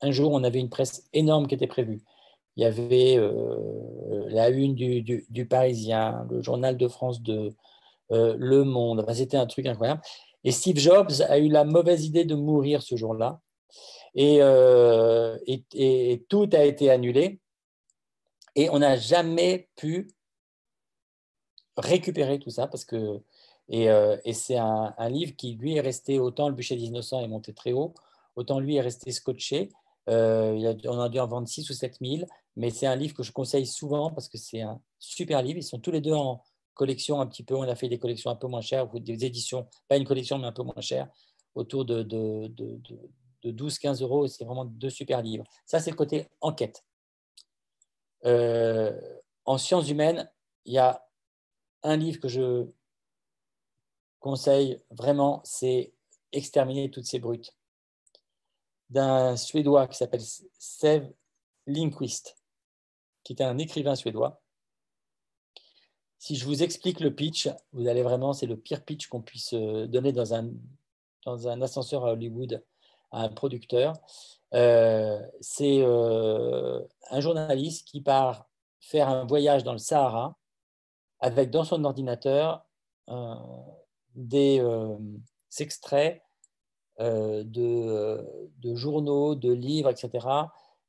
un jour, on avait une presse énorme qui était prévue. Il y avait euh, la une du, Parisien, le journal de France 2, euh, Le Monde. C'était un truc incroyable. Et Steve Jobs a eu la mauvaise idée de mourir ce jour-là. Et, euh, tout a été annulé. Et on n'a jamais pu récupérer tout ça parce que. Et, et c'est un, un, livre qui, lui, est resté autant le bûcher des innocents est monté très haut, autant lui est resté scotché. Euh, on a dû en vendre 6 ou 7 000, mais c'est un livre que je conseille souvent parce que c'est un super livre. Ils sont tous les deux en collection un petit peu. On a fait des collections un peu moins chères, ou des éditions, pas une collection, mais un peu moins chères, autour de, de, de, de 12-15 euros. C'est vraiment deux super livres. Ça, c'est le côté enquête. Euh, en sciences humaines, il y a un livre que je conseille vraiment, c'est Exterminer toutes ces brutes d'un Suédois qui s'appelle Sev Lindquist, qui était un écrivain suédois. Si je vous explique le pitch, vous allez vraiment, c'est le pire pitch qu'on puisse euh, donner dans un, dans un ascenseur à Hollywood à un producteur. Euh, c'est euh, un journaliste qui part faire un voyage dans le Sahara avec dans son ordinateur des extraits euh, euh, de, journaux, de livres, etc.,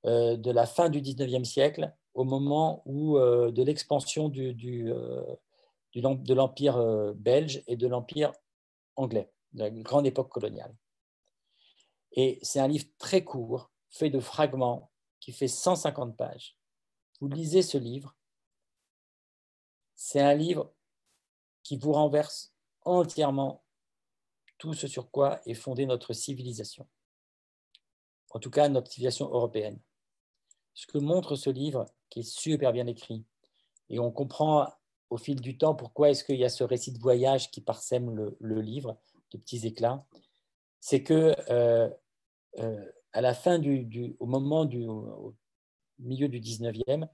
euh, de la fin du 19e siècle au moment où, de l'expansion du, de l'Empire belge et de l'Empire anglais, de la grande époque coloniale. Et c'est un livre très court, fait de fragments, qui fait 150 pages. Vous lisez ce livre, c'est un livre qui vous renverse entièrement tout ce sur quoi est fondée notre civilisation. En tout cas, notre civilisation européenne. Ce que montre ce livre, qui est super bien écrit, et on comprend au fil du temps pourquoi est-ce qu'il y a ce récit de voyage qui parsème le, livre, de petits éclats, c'est que euh, euh, à la fin du, au moment du milieu du 19e,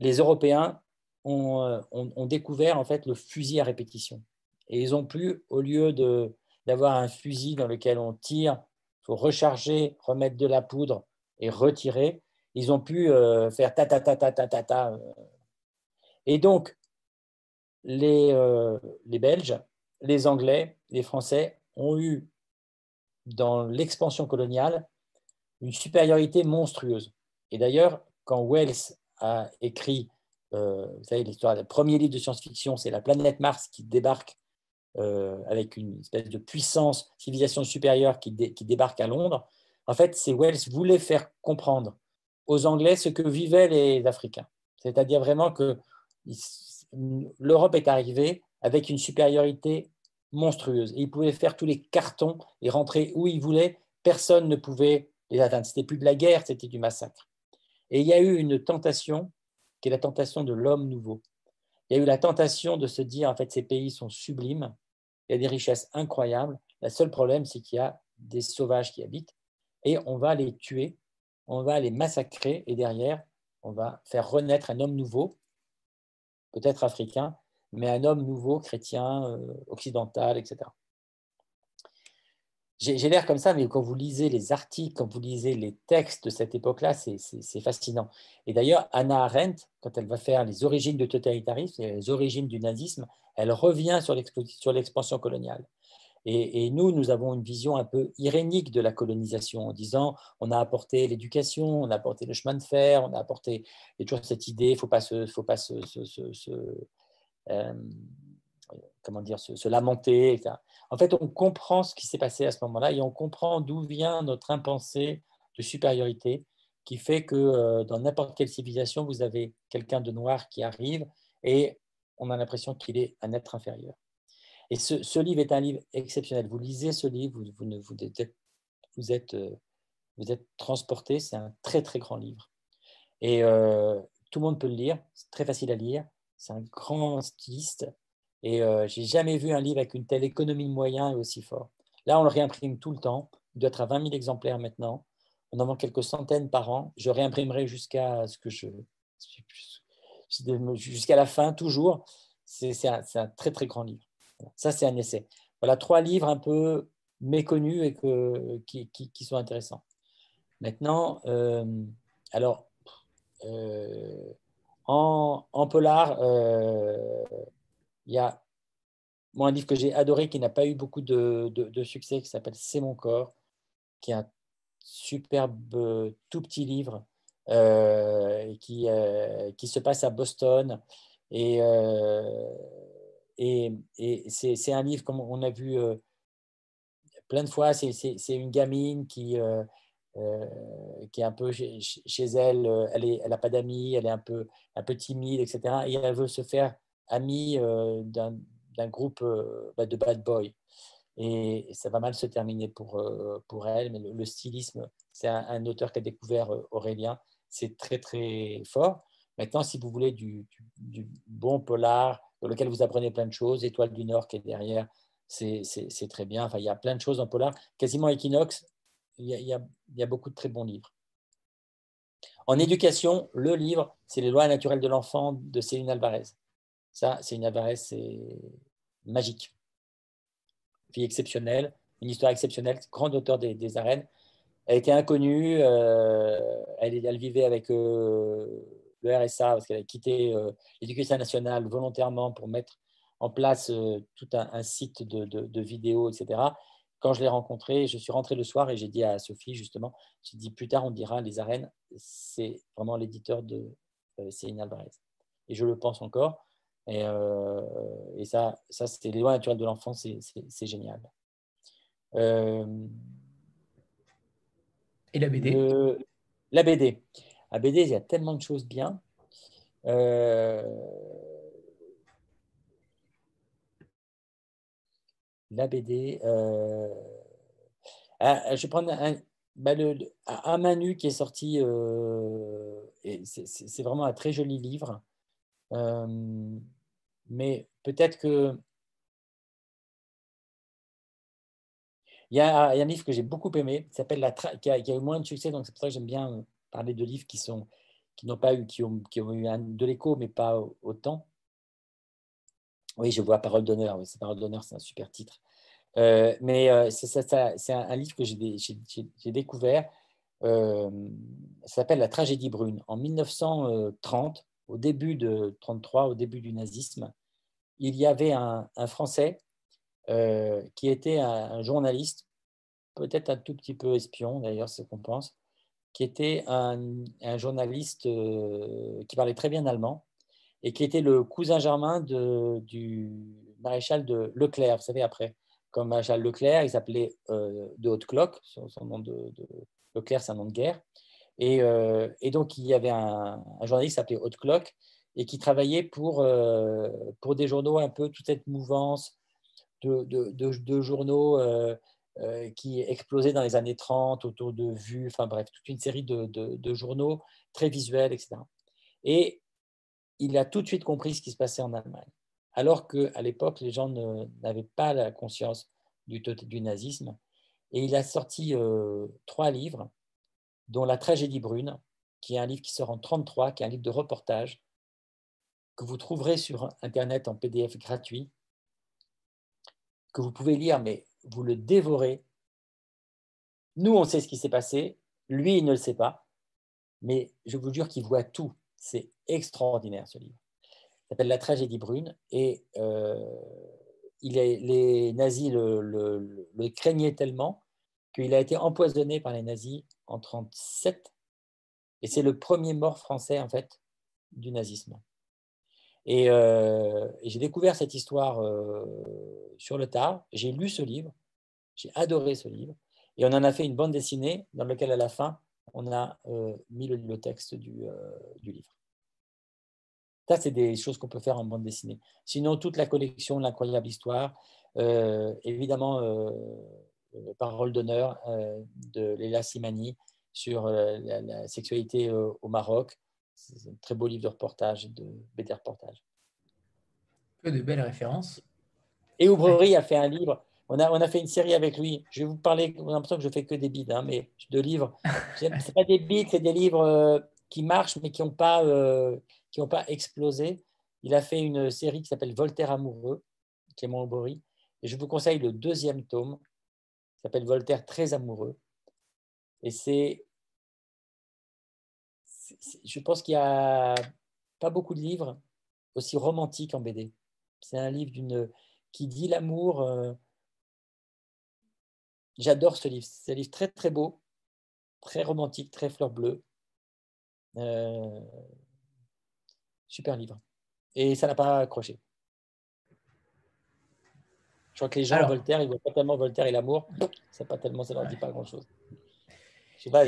les Européens euh, ont, ont, découvert en fait le fusil à répétition. Et ils ont pu, au lieu de, d'avoir un fusil dans lequel on tire, il faut recharger, remettre de la poudre et retirer. Ils ont pu euh, faire ta ta ta ta ta ta. Euh. Et donc, les, euh, les Belges, les Anglais, les Français ont eu, dans l'expansion coloniale, une supériorité monstrueuse. Et d'ailleurs, quand Wells a écrit, vous savez, l'histoire, le premier livre de science-fiction, c'est la planète Mars qui débarque avec une espèce de puissance, civilisation supérieure qui, débarque à Londres, en fait, c'est Wells voulait faire comprendre aux Anglais ce que vivaient les Africains. C'est-à-dire vraiment que l'Europe est arrivée avec une supériorité monstrueuse. Ils pouvaient faire tous les cartons et rentrer où ils voulaient. Personne ne pouvait les atteindre. C'était plus de la guerre, c'était du massacre. Et il y a eu une tentation qui est la tentation de l'homme nouveau il y a eu la tentation de se dire, en fait, ces pays sont sublimes, il y a des richesses incroyables. Le seul problème, c'est qu'il y a des sauvages qui habitent et on va les tuer, on va les massacrer et derrière, on va faire renaître un homme nouveau, peut-être africain, mais un homme nouveau, chrétien, euh, occidental, etc j'ai l'air comme ça, mais quand vous lisez les articles, quand vous lisez les textes de cette époque-là, c'est fascinant. Et d'ailleurs, Anna Arendt, quand elle va faire les origines du totalitarisme, les origines du nazisme, elle revient sur l'expansion coloniale. Et, nous, nous avons une vision un peu irénique de la colonisation, en disant on a apporté l'éducation, on a apporté le chemin de fer, on a apporté il y a toujours cette idée, il ne faut pas se, faut pas se, euh, comment dire, se, lamenter. Etc. En fait, on comprend ce qui s'est passé à ce moment-là et on comprend d'où vient notre impensée de supériorité qui fait que euh, dans n'importe quelle civilisation, vous avez quelqu'un de noir qui arrive et on a l'impression qu'il est un être inférieur. Et ce, livre est un livre exceptionnel. Vous lisez ce livre, vous, vous, êtes, vous, êtes, euh, vous êtes transporté. C'est un très, très grand livre. Et euh, tout le monde peut le lire. C'est très facile à lire. C'est un grand styliste. Et euh, j'ai jamais vu un livre avec une telle économie de moyens et aussi fort. Là, on le réimprime tout le temps. Il doit être à 20 000 exemplaires maintenant. On en vend quelques centaines par an. Je réimprimerai jusqu'à ce que je. jusqu'à la fin, toujours. C'est un, très, très grand livre. Ça, c'est un essai. Voilà trois livres un peu méconnus et que, qui, qui, sont intéressants. Maintenant, euh, alors, euh, en, en, polar, euh, il y a moi, un livre que j'ai adoré qui n'a pas eu beaucoup de, de, succès qui s'appelle C'est mon corps, qui est un superbe tout petit livre qui, qui se passe à Boston et et, c'est un livre, comme on a vu euh, plein de fois, c'est une gamine qui, euh, euh, qui est un peu chez, elle, elle n'a pas d'amis, elle est un peu, un peu timide, etc. Et elle veut se faire amie d'un groupe bah, de bad boys. Et ça va mal se terminer pour, pour elle, mais le, stylisme, c'est un, auteur qui a découvert Aurélien, c'est très très fort. Maintenant, si vous voulez du, du bon polar, dans lequel vous apprenez plein de choses. Étoile du Nord qui est derrière, c'est très bien. Enfin, il y a plein de choses en polar. Quasiment Equinox, il y, a, il, y a, beaucoup de très bons livres. En éducation, le livre, c'est Les lois naturelles de l'enfant de Céline Alvarez. Ça, Céline Alvarez, c'est magique. Fille exceptionnelle, une histoire exceptionnelle, grande auteur des, arènes. Elle était inconnue, euh, elle, vivait avec euh, le RSA, parce qu'elle a quitté euh, l'éducation nationale volontairement pour mettre en place tout un, site de, vidéos, etc. Quand je l'ai rencontrée, je suis rentré le soir et j'ai dit à Sophie, justement, j'ai dit plus tard, on dira Les Arènes, c'est vraiment l'éditeur de Céline Alvarez. Et je le pense encore. Et, et ça, ça c'était les lois naturelles de l'enfant, c'est génial. et la BD La BD. À BD, il y a tellement de choses bien. Euh, la BD. Euh, ah, je vais prendre un, bah le, un Manu qui est sorti. Euh, c'est vraiment un très joli livre. Mais peut-être que. Il y, a, un livre que j'ai beaucoup aimé, qui s'appelle qui a, eu moins de succès, donc c'est pour ça que j'aime bien parler de livres qui sont qui n'ont pas eu, qui ont, qui ont eu de l'écho, mais pas autant. Oui, je vois Parole d'honneur. Oui, Parole d'honneur, c'est un super titre. Euh, mais euh, c'est un, livre que j'ai découvert. Euh, ça s'appelle La tragédie brune. En 1930, au début de 33, au début du nazisme, il y avait un, Français qui était un, journaliste, peut-être un tout petit peu espion, d'ailleurs, c'est ce qu'on pense, qui était un, journaliste euh, qui parlait très bien allemand et qui était le cousin germain du maréchal de Leclerc, vous savez, après. Comme maréchal Leclerc, il s'appelait euh, de Haute-Cloque, son, nom de, Leclerc, c'est un nom de guerre. Et, euh, et, donc, il y avait un, journaliste qui s'appelait Haute-Cloque et qui travaillait pour, pour des journaux un peu toute cette mouvance de, de journaux euh, qui explosait dans les années 30 autour de vues, enfin bref, toute une série de, journaux très visuels, etc. Et il a tout de suite compris ce qui se passait en Allemagne. Alors qu'à l'époque, les gens n'avaient pas la conscience du, du, nazisme. Et il a sorti euh, trois livres, dont La tragédie brune, qui est un livre qui sort en 33, qui est un livre de reportage, que vous trouverez sur Internet en PDF gratuit, que vous pouvez lire, mais vous le dévorez. Nous, on sait ce qui s'est passé, lui, il ne le sait pas, mais je vous jure qu'il voit tout. C'est extraordinaire ce livre. Il s'appelle La tragédie brune et euh, il les nazis le, craignaient tellement qu'il a été empoisonné par les nazis en 1937. Et c'est le premier mort français, en fait, du nazisme. Et, euh, j'ai découvert cette histoire euh, sur le tard. J'ai lu ce livre. J'ai adoré ce livre. Et on en a fait une bande dessinée dans laquelle, à la fin, on a euh, mis le, texte du, livre. Ça, c'est des choses qu'on peut faire en bande dessinée. Sinon, toute la collection L'incroyable histoire, évidemment, Parole d'honneur de Léla Simani sur la, sexualité au Maroc. C'est un très beau livre de reportage, de BD reportage. Que de belles références. Et Oubrerie a fait un livre. On a, on a fait une série avec lui. Je vais vous parler, j'ai l'impression que je fais que des bides, hein, mais de livres. [LAUGHS] Ce pas des bides, c'est des livres qui marchent, mais qui n'ont pas, qui n'ont pas explosé. Il a fait une série qui s'appelle Voltaire amoureux, Clément Aubry, et je vous conseille le deuxième tome, qui s'appelle Voltaire très amoureux. Et c'est, je pense qu'il n'y a pas beaucoup de livres aussi romantiques en BD. C'est un livre d'une qui dit l'amour. Euh, j'adore ce livre. C'est un livre très très beau, très romantique, très fleur bleue. Euh, Super livre. Et ça n'a pas accroché. Je crois que les gens, Voltaire, ils voient pas tellement Voltaire et l'amour. C'est pas tellement, ça leur dit pas. Je sais pas,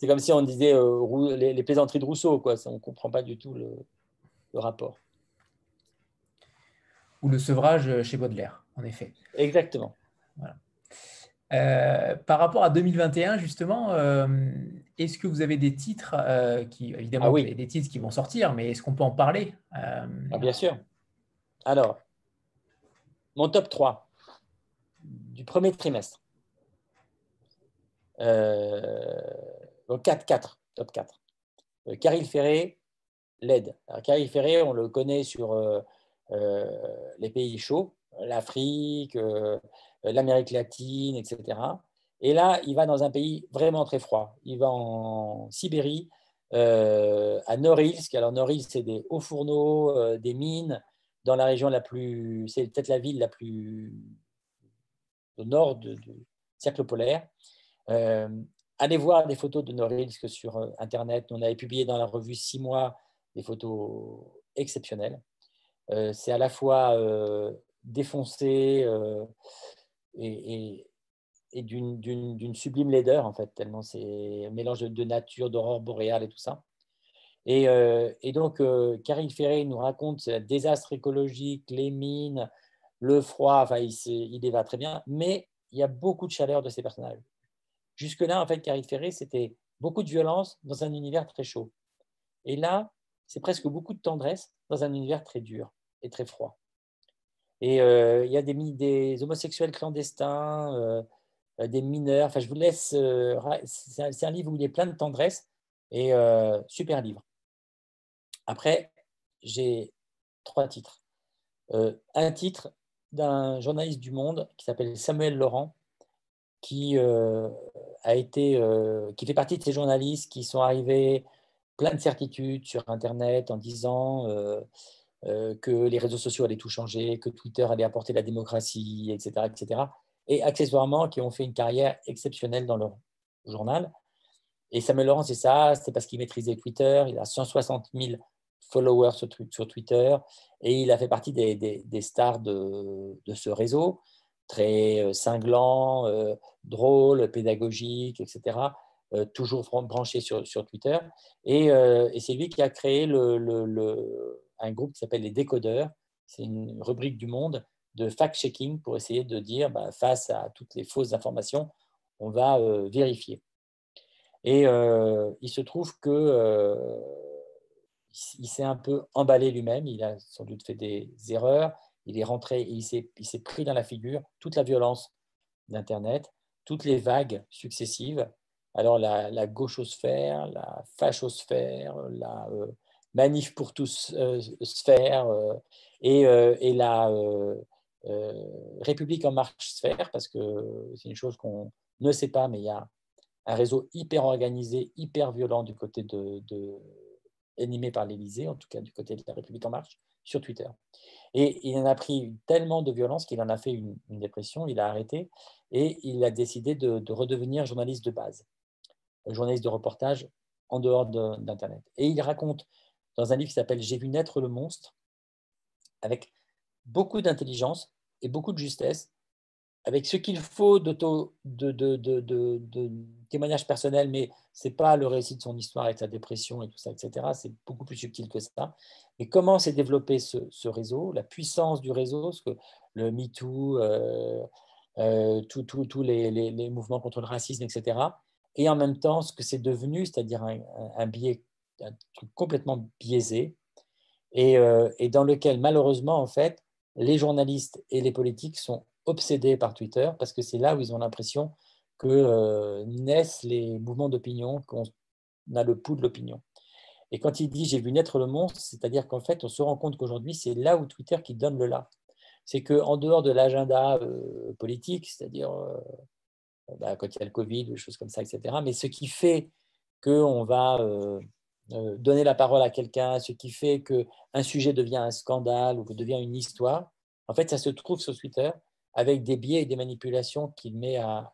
c'est comme si on disait euh, les, plaisanteries de Rousseau, quoi. on ne comprend pas du tout le, rapport. Ou le sevrage chez Baudelaire, en effet. Exactement. Voilà. Euh, par rapport à 2021, justement, euh, est-ce que vous avez des titres euh, qui, évidemment, ah oui. des titres qui vont sortir, mais est-ce qu'on peut en parler ah, Bien sûr. Alors, mon top 3 du premier trimestre. Donc 4, 4, top 4. Caril Ferré, LED. Alors, Caril Ferré, on le connaît sur les pays chauds, l'Afrique, euh, l'Amérique latine, etc. Et là, il va dans un pays vraiment très froid. Il va en Sibérie, euh, à Norilsk. Alors, Norilsk, c'est des hauts fourneaux, euh, des mines, dans la région la plus. C'est peut-être la ville la plus au nord du cercle polaire. Allez voir des photos de Norilsk sur Internet. On avait publié dans la revue Six mois des photos exceptionnelles. c'est à la fois défoncé, et, d'une sublime laideur, en fait, tellement c'est un mélange de, nature, d'aurore boréale et tout ça. Et, euh, donc, euh, Caril Ferré nous raconte ce désastre écologique, les mines, le froid, enfin, il, il y va très bien, mais il y a beaucoup de chaleur de ces personnages. Jusque-là, en fait, Caril Ferré, c'était beaucoup de violence dans un univers très chaud. Et là, c'est presque beaucoup de tendresse dans un univers très dur et très froid. Et euh, il y a des, homosexuels clandestins, euh, euh, des mineurs. Enfin, je vous laisse. c'est un, livre où il est plein de tendresse et super livre. Après, j'ai trois titres. un titre d'un journaliste du Monde qui s'appelle Samuel Laurent, qui été, qui fait partie de ces journalistes qui sont arrivés plein de certitudes sur Internet en disant euh, que les réseaux sociaux allaient tout changer, que Twitter allait apporter la démocratie, etc., etc. Et accessoirement, qui ont fait une carrière exceptionnelle dans leur journal. Et Samuel Laurent, c'est ça, c'est parce qu'il maîtrisait Twitter. Il a 160 000 followers sur, Twitter et il a fait partie des, stars de, ce réseau, très euh, cinglant, euh, drôle, pédagogique, etc. toujours branché sur, Twitter. Et, c'est lui qui a créé le un groupe qui s'appelle les décodeurs. C'est une rubrique du Monde de fact-checking pour essayer de dire, bah, face à toutes les fausses informations, on va euh, vérifier. Et euh, il se trouve que euh, il s'est un peu emballé lui-même, il a sans doute fait des erreurs, il est rentré, il s'est pris dans la figure toute la violence d'Internet, toutes les vagues successives. Alors la, gauchosphère, la fachosphère, la Manif pour tous euh, sphère euh, et, euh, et, la République en marche sphère, parce que c'est une chose qu'on ne sait pas, mais il y a un réseau hyper organisé, hyper violent du côté de, animé par l'Élysée, en tout cas du côté de la République en marche, Twitter. Et il en a pris tellement de violence qu'il en a fait une, dépression, il a arrêté et il a décidé de, redevenir journaliste de base, journaliste de reportage en dehors d'Internet. Et il raconte dans un livre qui s'appelle J'ai vu naître le monstre, avec beaucoup d'intelligence et beaucoup de justesse, avec ce qu'il faut de, de, de, témoignages personnels, mais ce n'est pas le récit de son histoire avec sa dépression et tout ça, etc. C'est beaucoup plus subtil que ça. Mais comment s'est développé ce, réseau, la puissance du réseau, ce que le MeToo, euh, euh, tous les, mouvements contre le racisme, etc. Et en même temps, ce que c'est devenu, c'est-à-dire un, un, biais, un truc complètement biaisé, et, euh, et dans lequel, malheureusement, en fait, les journalistes et les politiques sont obsédés par Twitter parce que c'est là où ils ont l'impression que euh, naissent les mouvements d'opinion, qu'on a le pouls de l'opinion. Et quand il dit j'ai vu naître le monstre, c'est-à-dire qu'en fait, on se rend compte qu'aujourd'hui, c'est là où Twitter qui donne le là. C'est qu'en dehors de l'agenda euh, politique, c'est-à-dire euh, bah, quand il y a le Covid, des choses comme ça, etc., mais ce qui fait qu'on va donner la parole à quelqu'un, ce qui fait qu'un sujet devient un scandale ou devient une histoire, en fait, ça se trouve sur Twitter avec des biais et des manipulations qu'il met à,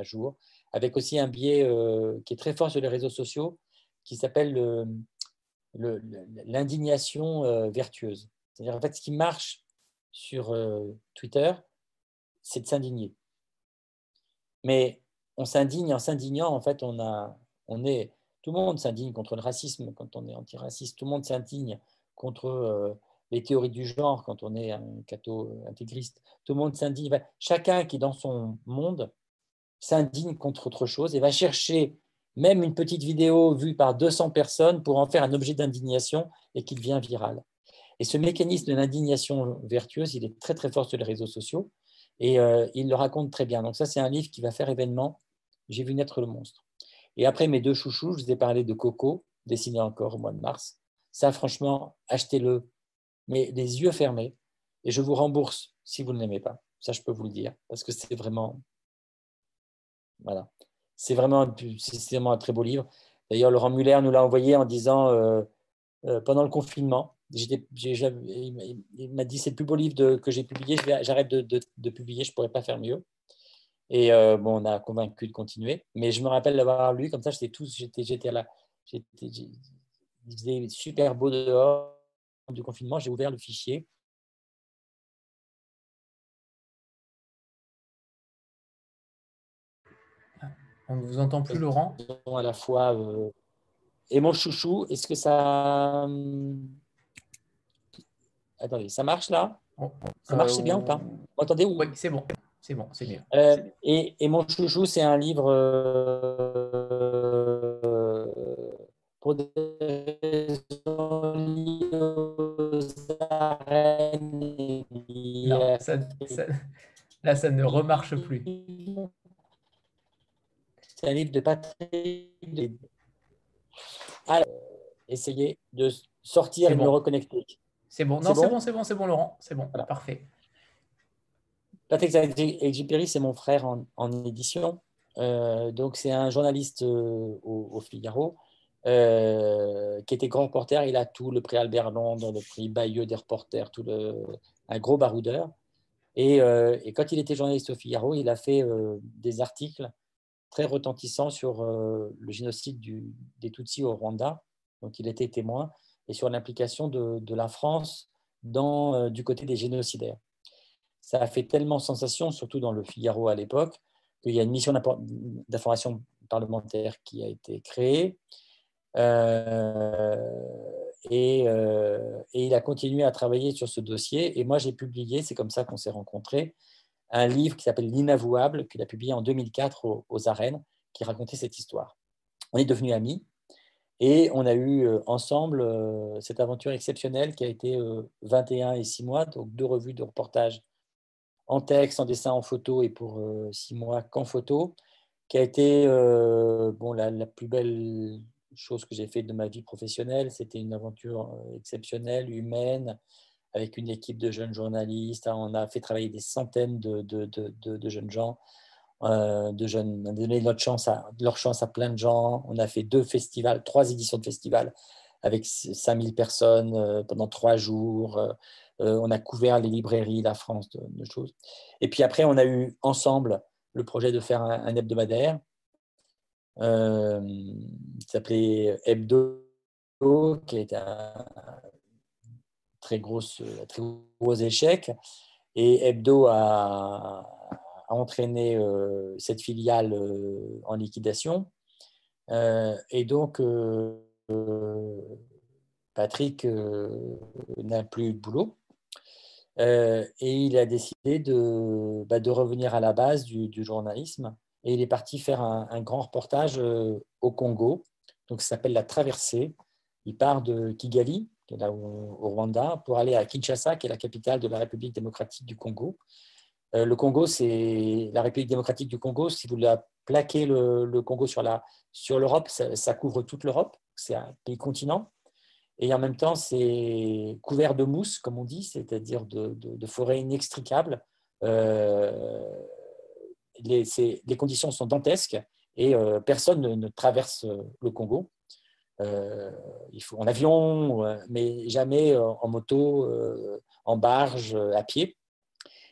jour, avec aussi un biais euh, qui est très fort sur les réseaux sociaux, qui s'appelle l'indignation euh, vertueuse. C'est-à-dire, en fait, ce qui marche sur euh, Twitter, c'est de s'indigner. Mais on s'indigne en s'indignant, en fait, on, a, on est, tout le monde s'indigne contre le racisme quand on est antiraciste, tout le monde s'indigne contre les théories du genre, quand on est un catho intégriste, tout le monde s'indigne. Chacun qui, dans son monde, s'indigne contre autre chose et va chercher même une petite vidéo vue par 200 personnes pour en faire un objet d'indignation et qu'il devient viral. Et ce mécanisme de l'indignation vertueuse, il est très très fort sur les réseaux sociaux et euh, il le raconte très bien. Donc ça, c'est un livre qui va faire événement. J'ai vu naître le monstre. Et après mes deux chouchous, je vous ai parlé de Coco, dessiné encore au mois de mars. Ça, franchement, achetez-le mais les yeux fermés, et je vous rembourse si vous ne l'aimez pas. Ça, je peux vous le dire, parce que c'est vraiment. Voilà. C'est vraiment, vraiment, un très beau livre. D'ailleurs, Laurent Muller nous l'a envoyé en disant euh, euh, pendant le confinement. il m'a dit c'est le plus beau livre que j'ai publié. J'arrête de, publier, je ne pourrais pas faire mieux. Et euh, bon, on a convaincu de continuer. Mais je me rappelle l'avoir lu comme ça. J'étais tous, j'étais là. Il faisait super beau dehors du confinement, j'ai ouvert le fichier. On ne vous entend plus, Laurent À la fois. Euh, et mon chouchou, est-ce que ça. Hum, attendez, ça marche là? Ça marche, c'est bien ou pas? Vous entendez Oui, c'est bon. C'est bon, c'est bien. Euh, et, et, mon chouchou, c'est un livre euh, pour des Non, ça, là, ça ne remarche plus. C'est un livre de Patrick. Alors, essayez de sortir et de me reconnecter. C'est bon, non, c'est bon, c'est bon, c'est bon, Laurent, c'est bon, parfait. Patrick Exupéry, c'est mon frère en, édition. Euh, donc, c'est un journaliste euh, au, Figaro euh, qui était grand reporter. Il a tout, le prix Albert Londres, le prix Bayeux des reporters, tout le, un gros baroudeur. Et, euh, quand il était journaliste au Figaro, il a fait euh, des articles très retentissants sur le génocide des Tutsis au Rwanda, donc il était témoin, et sur l'implication de, la France du côté des génocidaires. Ça a fait tellement sensation, surtout dans le Figaro à l'époque, qu'il y a une mission d'information parlementaire qui a été créée. Euh, et, euh, et, il a continué à travailler sur ce dossier. Et moi, j'ai publié, c'est comme ça qu'on s'est rencontrés, un livre qui s'appelle L'inavouable, qu'il a publié en 2004 aux, arènes, qui racontait cette histoire. On est devenus amis et on a eu euh, ensemble cette aventure exceptionnelle qui a été 21 et 6 mois, donc deux revues de reportage en texte, en dessin, en photo et pour 6 mois qu'en photo, qui a été bon, la, plus belle chose que j'ai fait de ma vie professionnelle. C'était une aventure euh, exceptionnelle, humaine, avec une équipe de jeunes journalistes. On a fait travailler des centaines de, jeunes gens. Euh, de jeunes, on a donné notre chance à, leur chance à plein de gens. On a fait deux festivals, trois éditions de festivals avec 5000 personnes pendant trois jours. on a couvert les librairies, la France, de, choses. Et puis après, on a eu ensemble le projet de faire un, hebdomadaire qui s'appelait Hebdo, qui est un très, grosse, très gros échec. Et Hebdo a, entraîné cette filiale en liquidation. et donc, Patrick n'a plus de boulot. et il a décidé bah, de, revenir à la base du, journalisme. Et il est parti faire un, grand reportage au Congo. Donc, ça s'appelle La Traversée. Il part de Kigali, qui est là au, Rwanda, pour aller à Kinshasa, qui est la capitale de la République démocratique du Congo. le Congo, c'est la République démocratique du Congo. Si vous la plaquez le, Congo sur l'Europe, ça couvre toute l'Europe c'est un pays continent. Et en même temps, c'est couvert de mousse, comme on dit, c'est-à-dire de, forêts inextricables. Euh, les, conditions sont dantesques et euh, personne ne, traverse le Congo. Euh, il faut en avion, mais jamais en moto, en barge, à pied.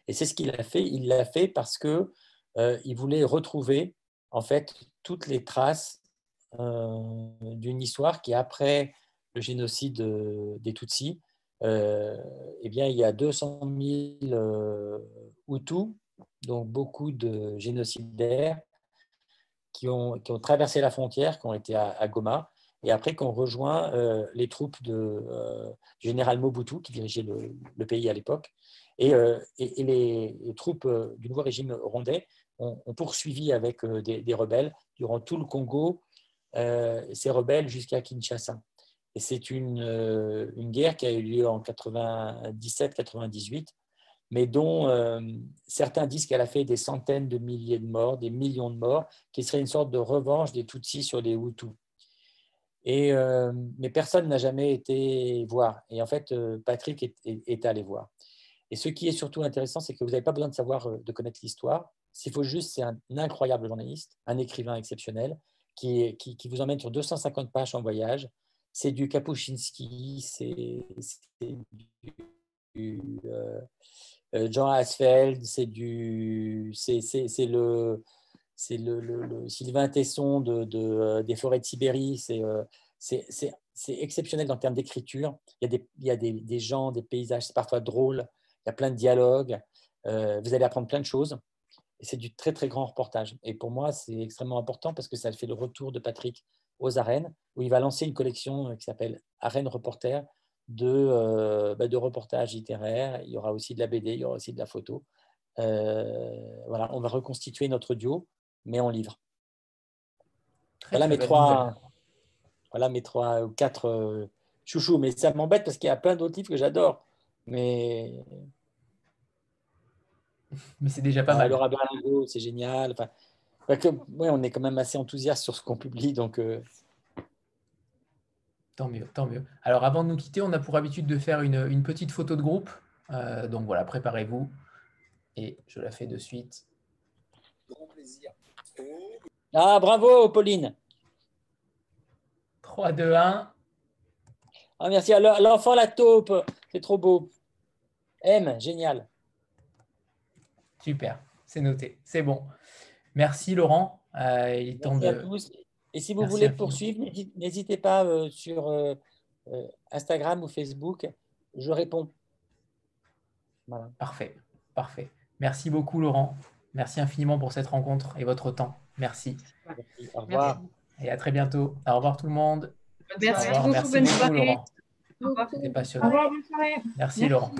Et c'est ce qu'il a fait. Il l'a fait parce que il voulait retrouver en fait toutes les traces euh, d'une histoire qui, après le génocide euh, des Tutsis, euh, eh bien, il y a 200 000 Hutus, donc beaucoup de génocidaires, qui ont, qui ont, traversé la frontière, qui ont été à, Goma, et après qu'on rejoint les troupes de, du général Mobutu, qui dirigeait le, pays à l'époque, et, et, les, troupes du nouveau régime rwandais ont, poursuivi avec des, rebelles durant tout le Congo euh, ces rebelles jusqu'à Kinshasa. Et c'est une, euh, une, guerre qui a eu lieu en 97-98, mais dont euh, certains disent qu'elle a fait des centaines de milliers de morts, des millions de morts, qui serait une sorte de revanche des Tutsis sur les Hutus. Et, mais personne n'a jamais été voir. Et en fait, Patrick est, allé voir. Et ce qui est surtout intéressant, c'est que vous n'avez pas besoin de savoir, de connaître l'histoire. S'il faut juste, c'est un incroyable journaliste, un écrivain exceptionnel, qui, qui, vous emmène sur 250 pages en voyage. C'est du Kapuscinski, c'est du euh, euh, Jean Asfeld, c'est du c'est le c'est le, le, Sylvain Tesson de, euh, des forêts de Sibérie. C'est exceptionnel en termes d'écriture. Il y a, des, il y a des, des, gens, des paysages, c'est parfois drôle. Il y a plein de dialogues. vous allez apprendre plein de choses c'est du très, très grand reportage. Et pour moi, c'est extrêmement important parce que ça fait le retour de Patrick aux arènes, où il va lancer une collection euh, qui s'appelle Arène Reporter de, euh, bah, de reportages littéraires. Il y aura aussi de la BD, il y aura aussi de la photo. Euh, voilà, on va reconstituer notre duo, mais en livre. voilà, mes trois, voilà mes trois ou quatre chouchous. Mais ça m'embête parce qu'il y a plein d'autres livres que j'adore. Mais [LAUGHS] mais c'est déjà pas mal. Laura Berlingo, c'est génial. Enfin, ouais, on est quand même assez enthousiaste sur ce qu'on publie, donc. Euh. Tant mieux, tant mieux. Alors, avant de nous quitter, on a pour habitude de faire une, une petite photo de groupe. Euh, donc voilà, préparez-vous. Et je la fais de suite. Grand plaisir. Ah, bravo, Pauline. 3, 2, 1. Ah, merci. L'enfant, la taupe. C'est trop beau. M, génial. Super, c'est noté, c'est bon. Merci Laurent. Euh, il est temps de... Et si vous voulez poursuivre, n'hésitez pas euh, sur euh, Instagram ou Facebook, je réponds. Parfait, parfait. Merci beaucoup Laurent. Merci infiniment pour cette rencontre et votre temps. Merci. Au revoir. Et à très bientôt. Au revoir tout le monde. Merci beaucoup, Merci beaucoup Laurent. C'était passionnant. Merci Laurent.